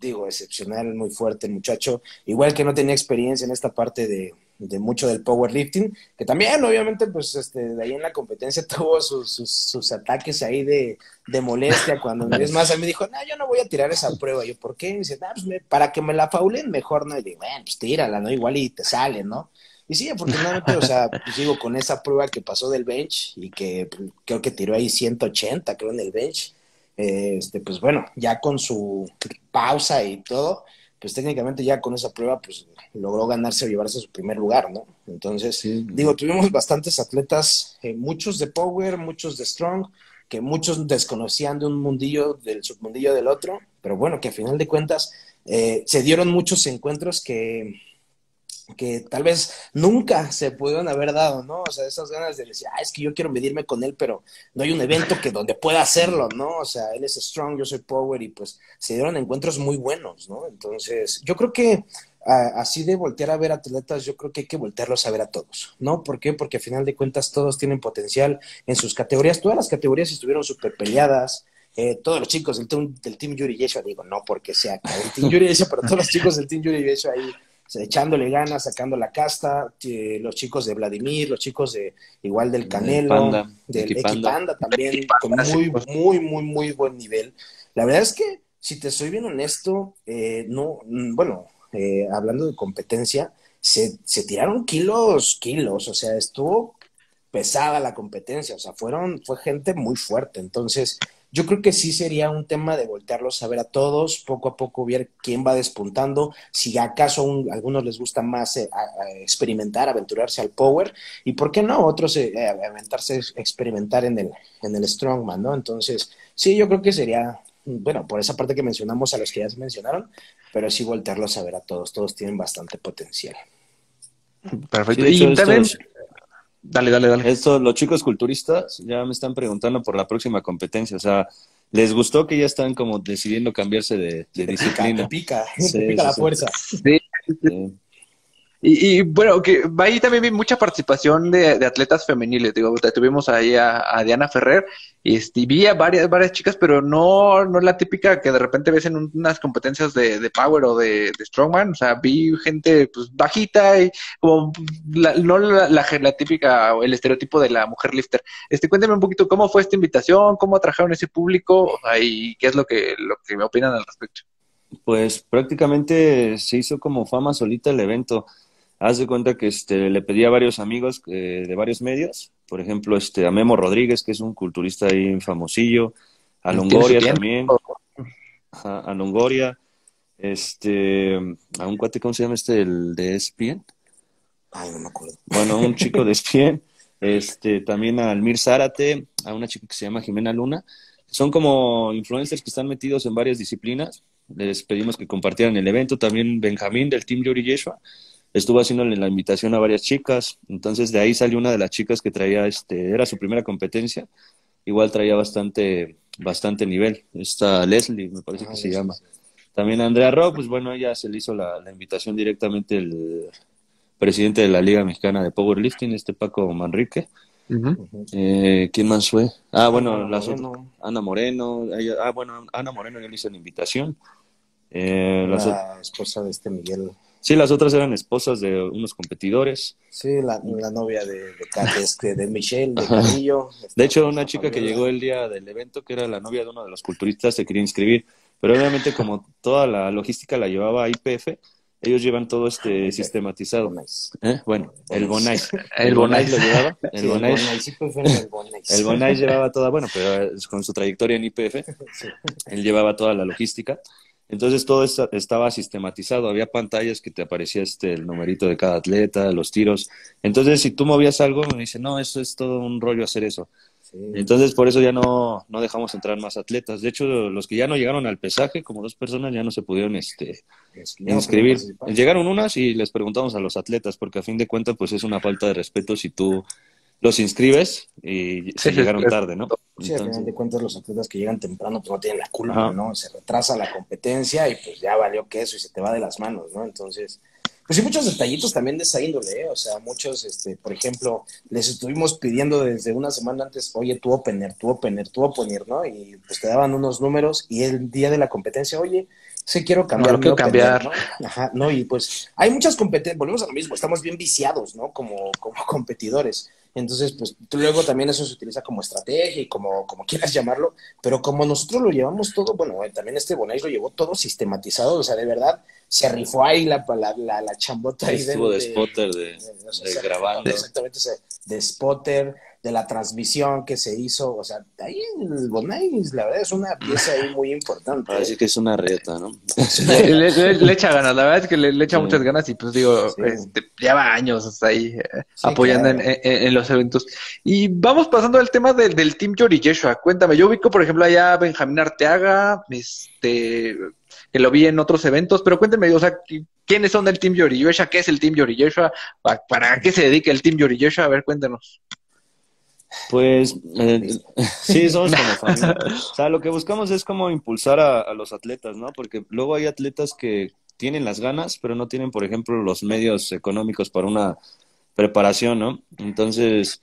digo, excepcional, muy fuerte, el muchacho, igual que no tenía experiencia en esta parte de, de mucho del powerlifting, que también, obviamente, pues, este, de ahí en la competencia tuvo sus, sus, ataques ahí de, de molestia, cuando es más, a mí dijo, no, yo no voy a tirar esa prueba. Yo, ¿por qué? Y dice, "Ah, pues para que me la faulen mejor, ¿no? Y digo, bueno, pues tírala, ¿no? Igual y te sale, ¿no? Y sí, afortunadamente, o sea, pues digo, con esa prueba que pasó del bench y que creo que tiró ahí 180, creo, en el bench, eh, este, pues bueno, ya con su pausa y todo, pues técnicamente ya con esa prueba, pues logró ganarse o llevarse su primer lugar, ¿no? Entonces, Sí. digo, tuvimos bastantes atletas, eh, muchos de Power, muchos de Strong, que muchos desconocían de un mundillo, del submundillo del otro, pero bueno, que a final de cuentas eh, se dieron muchos encuentros que, que tal vez nunca se pudieron haber dado, ¿no? O sea, esas ganas de decir, ah, es que yo quiero medirme con él, pero no hay un evento que donde pueda hacerlo, ¿no? O sea, él es strong, yo soy power y pues se dieron encuentros muy buenos, ¿no? Entonces, yo creo que así de voltear a ver atletas, yo creo que hay que voltearlos a ver a todos, ¿no? ¿Por qué? Porque a final de cuentas todos tienen potencial en sus categorías, todas las categorías estuvieron súper peleadas. eh, todos los chicos del, team- del Team Yuri Yeshua, digo, no porque sea el Team Yuri Yeshua, pero todos los chicos del Team Yuri Yeshua ahí echándole ganas, sacando la casta, eh, los chicos de Vladimir, los chicos de igual del Canelo, Panda, del Equipanda. Equipanda también, Equipanda, con muy, muy, muy, muy buen nivel. La verdad es que, si te soy bien honesto, eh, no, mm, bueno, eh, hablando de competencia, se, se tiraron kilos, kilos, o sea, estuvo pesada la competencia, o sea, fueron, fue gente muy fuerte, entonces yo creo que sí sería un tema de voltearlos a ver a todos, poco a poco ver quién va despuntando, si acaso un- a algunos les gusta más eh, a- a experimentar, aventurarse al power, y por qué no, otros eh, eh, aventarse, experimentar en el, en el strongman, ¿no? Entonces, sí, yo creo que sería, bueno, por esa parte que mencionamos a los que ya se mencionaron, pero sí voltearlos a ver a todos, todos tienen bastante potencial. Perfecto. Sí, y también, estos- dale, dale, dale. Estos, los chicos culturistas ya me están preguntando por la próxima competencia. O sea, les gustó que ya están como decidiendo cambiarse de, de Te pica, disciplina. te pica, Sí, te pica sí, la sí. fuerza. Sí. Y, bueno, que ahí también vi mucha participación de, de atletas femeniles. Digo, tuvimos ahí a, Diana Ferrer y, este, y vi a varias, varias chicas, pero no, no la típica que de repente ves en un- unas competencias de, de Power o de, Strongman. O sea, vi gente pues bajita y como la- no la, la, la típica el estereotipo de la mujer lifter. Este, cuéntame un poquito cómo fue esta invitación, cómo atrajeron ese público y qué es lo que, lo que me opinan al respecto. Pues prácticamente se hizo como fama solita el evento. Haz de cuenta que este, le pedí a varios amigos eh, de varios medios, por ejemplo, este, a Memo Rodríguez, que es un culturista ahí famosillo, a Longoria también, a Longoria, este, a un cuate, ¿cómo se llama este? El de ESPN. Ay, no me acuerdo. Bueno, un chico de ESPN, este, también a Almir Zárate, a una chica que se llama Jimena Luna. Son como influencers que están metidos en varias disciplinas. Les pedimos que compartieran el evento. También Benjamín del Team Yuri Yeshua estuvo haciéndole la invitación a varias chicas. Entonces de ahí salió una de las chicas que traía, este, era su primera competencia. Igual traía bastante, bastante nivel. Esta Leslie, me parece que Ah, se llama. También Andrea Rock, pues bueno, ella se le hizo la, la invitación directamente el presidente de la Liga Mexicana de Powerlifting, este Paco Manrique. Eh, ¿Quién más fue? Ah, bueno, Ana las Moreno. otras- Ana Moreno. ella- ah, bueno, Ana Moreno ya le hizo la invitación. Eh, las La esposa de este Miguel. Sí, las otras eran esposas de unos competidores. Sí, la, la novia de, de, este, de Michelle, de. Carrillo. De hecho, una chica que Fabiola. llegó el día del evento, que era la novia de uno de los culturistas, se quería inscribir. Pero obviamente, como toda la logística la llevaba IPF, ellos llevan todo este Ok. sistematizado. Bonais. ¿Eh? Bueno, el Bonais. El Bonais. lo llevaba. El Sí, Bonais. Bonais, sí prefiero el Bonais. El Bonais llevaba toda, bueno, pero con su trayectoria en IPF, Sí. él llevaba toda la logística. Entonces todo esto estaba sistematizado, había pantallas que te aparecía este, el numerito de cada atleta, los tiros. Entonces si tú movías algo, me dice, no, eso es todo un rollo hacer eso. Entonces por eso ya no, no dejamos entrar más atletas. De hecho, los que ya no llegaron al pesaje, como dos personas, ya no se pudieron este, inscribir. Llegaron unas y les preguntamos a los atletas, porque a fin de cuentas pues es una falta de respeto si tú los inscribes y se llegaron tarde, ¿no? Sí, al final de cuentas los atletas que llegan temprano pues no tienen la culpa, ¿no? Se retrasa la competencia y pues ya valió que eso y se te va de las manos, ¿no? Entonces, pues hay muchos detallitos también de esa índole, ¿eh? O sea, muchos, este, por ejemplo, les estuvimos pidiendo desde una semana antes, oye, tu opener, tu opener, tu opener, ¿no? Y pues te daban unos números y el día de la competencia, oye, sí quiero cambiar. No, quiero cambiar. ¿no? Ajá, no, y pues hay muchas competencias, volvemos a lo mismo, estamos bien viciados, ¿no? Como, como competidores. Entonces, pues luego también eso se utiliza como estrategia y como, como quieras llamarlo, pero como nosotros lo llevamos todo, bueno, eh, también este Bonais lo llevó todo sistematizado, o sea, de verdad, se rifó ahí la, la, la, chambota ahí Estuvo de, de, spotter, de, de, grabando. Exactamente, de spotter, de la transmisión que se hizo, o sea, ahí el Bonais, la verdad, es una pieza ahí muy importante. Así que es una reta, ¿no? le, echa ganas, la verdad es que le, echa muchas ganas y pues digo, este, lleva años ahí eh, apoyando en, en, los eventos. Y vamos pasando al tema del, del Team Yori Yeshua. Cuéntame, yo ubico, por ejemplo, allá Benjamín Arteaga, este que lo vi en otros eventos, pero cuénteme, o sea, ¿quiénes son del Team Yori Yeshua? ¿Qué es el Team Yori Yeshua? ¿Para, qué se dedica el Team Yori Yeshua? A ver, cuéntenos. Pues eh, sí, somos como familia. O sea, lo que buscamos es como impulsar a, los atletas, ¿no? Porque luego hay atletas que tienen las ganas, pero no tienen, por ejemplo, los medios económicos para una preparación, ¿no? Entonces,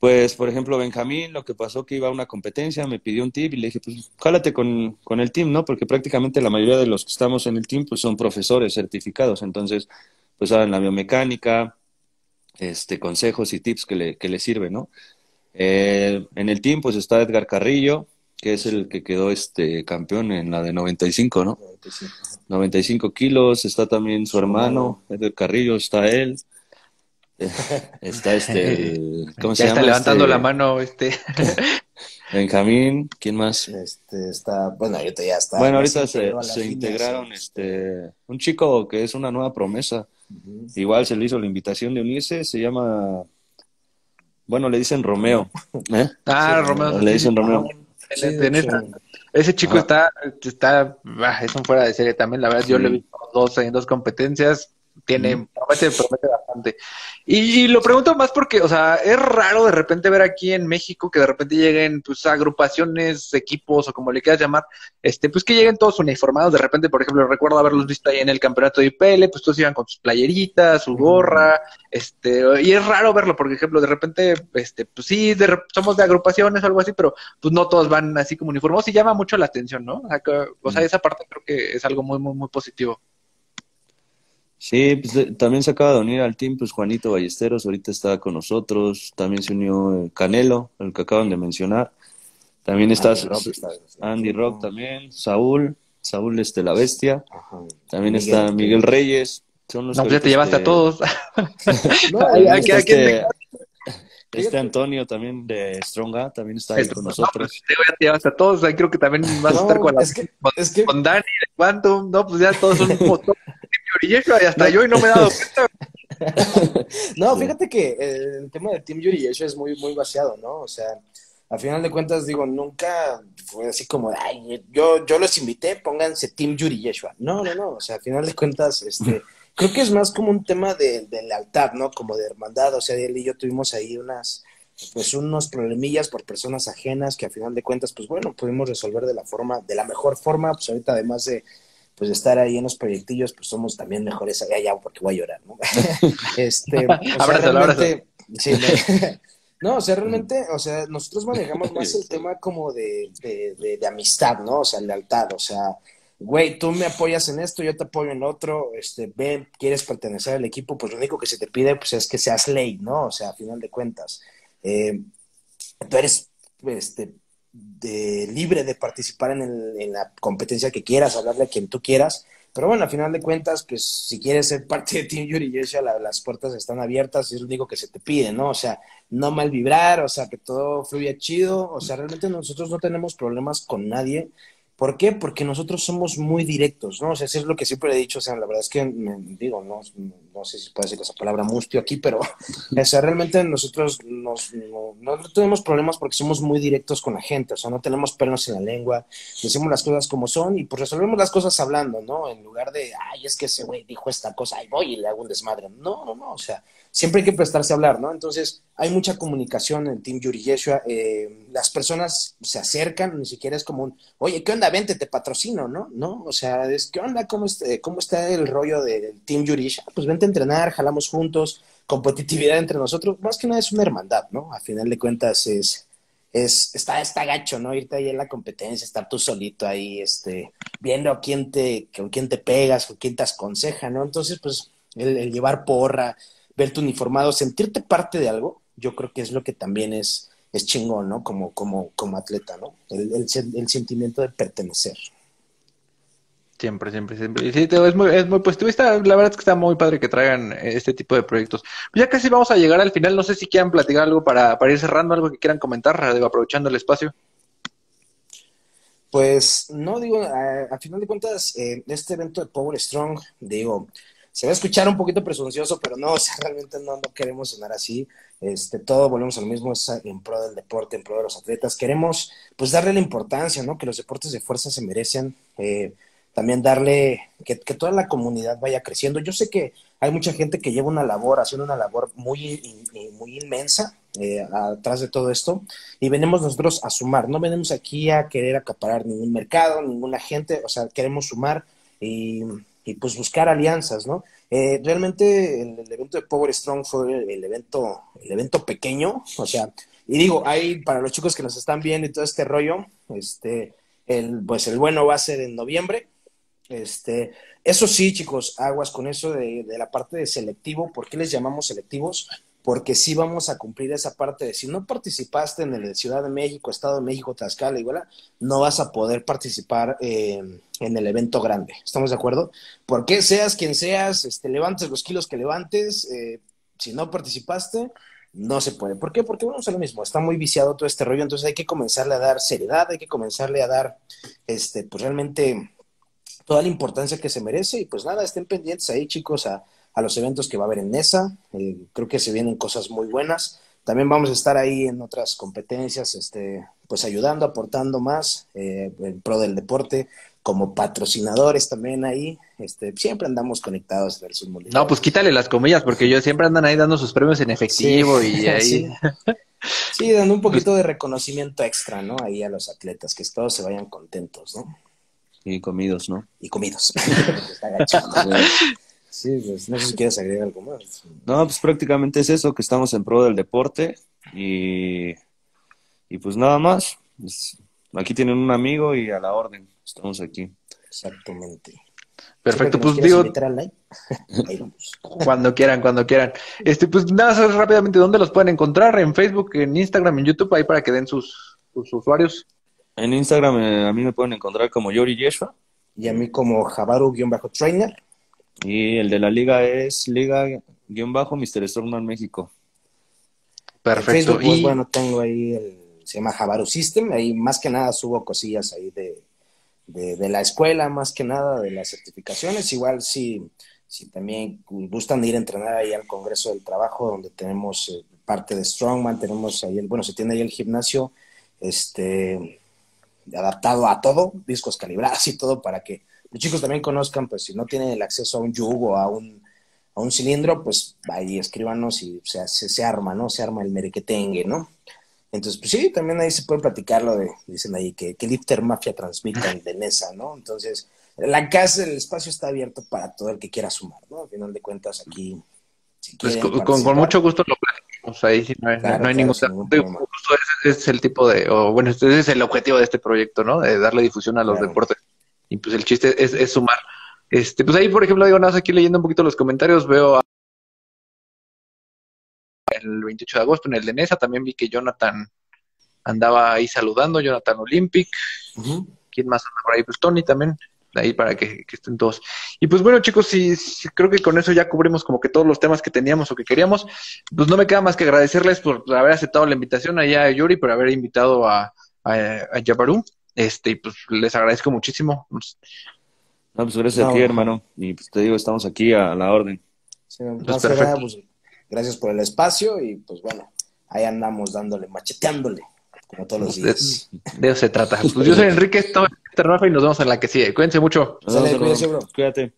pues, por ejemplo, Benjamín, lo que pasó que iba a una competencia, me pidió un tip y le dije, pues, jálate con, con el team, ¿no? Porque prácticamente la mayoría de los que estamos en el team, pues, son profesores certificados. Entonces, pues, saben la biomecánica, este, consejos y tips que le, que le sirven, ¿no? Eh, en el team, pues está Edgar Carrillo, que es el que quedó este campeón en la de 95, ¿no? 95, kilos. Está también su hermano, Edgar Carrillo, está él. está este, ¿cómo se llama? Está levantando este la mano, este. Benjamín, ¿quién más? Este, está, bueno, ahorita ya está. Bueno, ahorita se, se integraron, este, un chico que es una nueva promesa. Igual se le hizo la invitación de unirse, se llama bueno, le dicen Romeo. ¿eh? Ah, Romeo. Le dicen Romeo. ese chico está, está, es un fuera de serie también, la verdad, yo le he visto dos en dos competencias, tiene, promete, promete bastante. Y, lo pregunto más porque, o sea, es raro de repente ver aquí en México que de repente lleguen, pues, agrupaciones, equipos o como le quieras llamar, este, pues que lleguen todos uniformados. De repente, por ejemplo, recuerdo haberlos visto ahí en el campeonato de IPL, pues todos iban con sus playeritas, su gorra, este, y es raro verlo, por ejemplo, de repente, este, pues sí, somos de agrupaciones o algo así, pero pues no todos van así como uniformados y llama mucho la atención, ¿no? O sea, esa parte creo que es algo muy, muy, muy positivo. Sí, pues también se acaba de unir al team, pues Juanito Ballesteros ahorita está con nosotros, también se unió eh, Canelo, el que acaban de mencionar, también está Andy Rock, también, Saúl, Saúl este la bestia, también está Miguel Reyes, son los no, pues ya te llevaste a todos. no, este, este Antonio también de Stronga también está ahí con nosotros. No, pues, te llevaste a todos, ahí creo que también vas a estar con, la, con, Dani de Quantum, no, pues ya todos son como y hasta yo y no me he dado cuenta. no, fíjate que el tema del Team Yuri es muy, muy vaciado, ¿no? O sea, a final de cuentas, digo, nunca fue así como, ay, yo, yo los invité, pónganse Team Yuri Yeshua. No, no, no, o sea, a final de cuentas, este, creo que es más como un tema de, de lealtad, ¿no? Como de hermandad, o sea, él y yo tuvimos ahí unas, pues unos problemillas por personas ajenas que a final de cuentas, pues bueno, pudimos resolver de la forma, de la mejor forma, pues ahorita además de pues estar ahí en los proyectillos, pues somos también mejores allá, ya porque voy a llorar, ¿no? este, Sí, no, o sea, realmente, o sea, nosotros manejamos más el tema como de, de, de, amistad, ¿no? O sea, lealtad, o sea, güey, tú me apoyas en esto, yo te apoyo en otro, este, ven, quieres pertenecer al equipo, pues lo único que se te pide, pues es que seas ley, ¿no? O sea, a final de cuentas. Eh, tú eres, este, de, libre de participar en, el, en, la competencia que quieras, hablarle a quien tú quieras. Pero bueno, a final de cuentas, pues si quieres ser parte de Team Yuri Yesha, las puertas están abiertas, es lo único que se te pide, ¿no? O sea, no mal vibrar, o sea, que todo fluya chido, o sea, realmente nosotros no tenemos problemas con nadie. ¿Por qué? Porque nosotros somos muy directos, ¿no? O sea, es lo que siempre he dicho, o sea, la verdad es que, me, digo, no, no sé si puedo decir esa palabra mustio aquí, pero, o sea, realmente nosotros nos, no, no, tenemos problemas porque somos muy directos con la gente, o sea, no tenemos pernos en la lengua, decimos las cosas como son y pues resolvemos las cosas hablando, ¿no? En lugar de, ay, es que ese güey dijo esta cosa, ahí voy y le hago un desmadre. No, no, no, o sea, siempre hay que prestarse a hablar, ¿no? Entonces, hay mucha comunicación en Team Yuri Yeshua. Eh, las personas se acercan, ni siquiera es como un, oye, ¿qué onda? Vente, te patrocino, ¿no? ¿No? O sea, es, ¿qué onda? ¿Cómo, está, cómo está el rollo del Team Yuri Pues vente a entrenar, jalamos juntos, competitividad entre nosotros. Más que nada es una hermandad, ¿no? A final de cuentas es, es, está, está gacho, ¿no? Irte ahí en la competencia, estar tú solito ahí, este, viendo a quién te, con quién te pegas, con quién te aconseja, ¿no? Entonces, pues, el llevar porra, verte uniformado, sentirte parte de algo, yo creo que es lo que también es, es chingón, ¿no? Como, como, como atleta, ¿no? El, el, sentimiento de pertenecer. Siempre, siempre, siempre. sí, es muy, es muy positivista. La verdad es que está muy padre que traigan este tipo de proyectos. Ya casi vamos a llegar al final. No sé si quieran platicar algo para, para ir cerrando, algo que quieran comentar, aprovechando el espacio. Pues no, digo, a, final de cuentas, eh, este evento de Power Strong, digo, se va a escuchar un poquito presuncioso, pero no, o sea, realmente no, no queremos sonar así. Este, todo volvemos a lo mismo, es en pro del deporte, en pro de los atletas. Queremos, pues, darle la importancia, ¿no? Que los deportes de fuerza se merecen. Eh, también darle, que, toda la comunidad vaya creciendo. Yo sé que hay mucha gente que lleva una labor, haciendo una labor muy, muy inmensa eh, atrás de todo esto, y venimos nosotros a sumar. No venimos aquí a querer acaparar ningún mercado, ninguna gente, o sea, queremos sumar y y pues buscar alianzas, ¿no? Eh, realmente el, evento de Power Strong fue el, evento, el evento pequeño, o sea, y digo, hay para los chicos que nos están viendo y todo este rollo, este, el, pues el bueno va a ser en noviembre. Este, eso sí, chicos, aguas con eso de, de la parte de selectivo. ¿Por qué les llamamos selectivos? Porque sí vamos a cumplir esa parte de si no participaste en el Ciudad de México, Estado de México, Tlaxcala, igual, no vas a poder participar eh, en el evento grande. ¿Estamos de acuerdo? Porque seas quien seas, este, levantes los kilos que levantes, eh, si no participaste, no se puede. ¿Por qué? Porque bueno, es lo mismo, está muy viciado todo este rollo, entonces hay que comenzarle a dar seriedad, hay que comenzarle a dar, este, pues realmente toda la importancia que se merece y pues nada, estén pendientes ahí chicos a a los eventos que va a haber en NESA. Eh, creo que se vienen cosas muy buenas. También vamos a estar ahí en otras competencias, este, pues ayudando, aportando más eh, en pro del deporte, como patrocinadores también ahí. Este, siempre andamos conectados versus No, pues quítale las comillas, porque ellos siempre andan ahí dando sus premios en efectivo y ahí. Sí. dando un poquito de reconocimiento extra, ¿no? Ahí a los atletas, que todos se vayan contentos, ¿no? Y comidos, ¿no? Y comidos. Sí, pues no sé si quieres agregar algo más. No, pues prácticamente es eso, que estamos en pro del deporte y, y pues nada más. Pues, aquí tienen un amigo y a la orden, estamos aquí. Exactamente. Perfecto, pues digo. cuando quieran, cuando quieran. Este, pues nada, rápidamente, ¿dónde los pueden encontrar? En Facebook, en Instagram, en YouTube, ahí para que den sus, sus usuarios. En Instagram eh, a mí me pueden encontrar como Yori Yeshua. Y a mí como Jabaru-trainer. Y el de la liga es Liga-Mr. Stormman México. Perfecto. pues, bueno, tengo ahí el, se llama Javaru System, ahí más que nada subo cosillas ahí de, de, la escuela, más que nada de las certificaciones. Igual si, si también gustan ir a entrenar ahí al Congreso del Trabajo, donde tenemos eh, parte de Strongman, tenemos ahí el, bueno, se tiene ahí el gimnasio, este adaptado a todo, discos calibrados y todo para que los chicos también conozcan, pues si no tienen el acceso a un yugo, a un, a un cilindro, pues ahí escríbanos y se, se, arma, ¿no? Se arma el merequetengue, ¿no? Entonces, pues sí, también ahí se puede platicar lo de, dicen ahí, que, que Lifter Mafia transmiten de NESA, ¿no? Entonces, la casa, el espacio está abierto para todo el que quiera sumar, ¿no? Al final de cuentas, aquí... pues con, con, mucho gusto lo platicamos ahí, sí, no hay, no hay ningún, ningún ese es el tipo de, o bueno, ese es el objetivo de este proyecto, ¿no? De darle difusión a los deportes y pues el chiste es, sumar. Este, pues ahí, por ejemplo, digo, nada más aquí leyendo un poquito los comentarios, veo el 28 de agosto en el de Nesa, también vi que Jonathan andaba ahí saludando, Jonathan Olympic. ¿Quién más anda por ahí? Pues Tony también, ahí para que, estén todos. Y pues bueno, chicos, sí, creo que con eso ya cubrimos como que todos los temas que teníamos o que queríamos. Pues no me queda más que agradecerles por haber aceptado la invitación allá a Yuri, por haber invitado a, a, a Yabarú. Este, y pues les agradezco muchísimo. No, pues gracias a ti, hermano. Y pues te digo, estamos aquí a la orden. Sí, pues perfecto. Pues, gracias por el espacio y pues bueno, ahí andamos dándole, macheteándole, como todos los días. De, eso se trata. Pues yo soy Enrique, esto es y nos vemos en la que sigue. Cuídense mucho. Sale, cuídense, bro. Cuídate.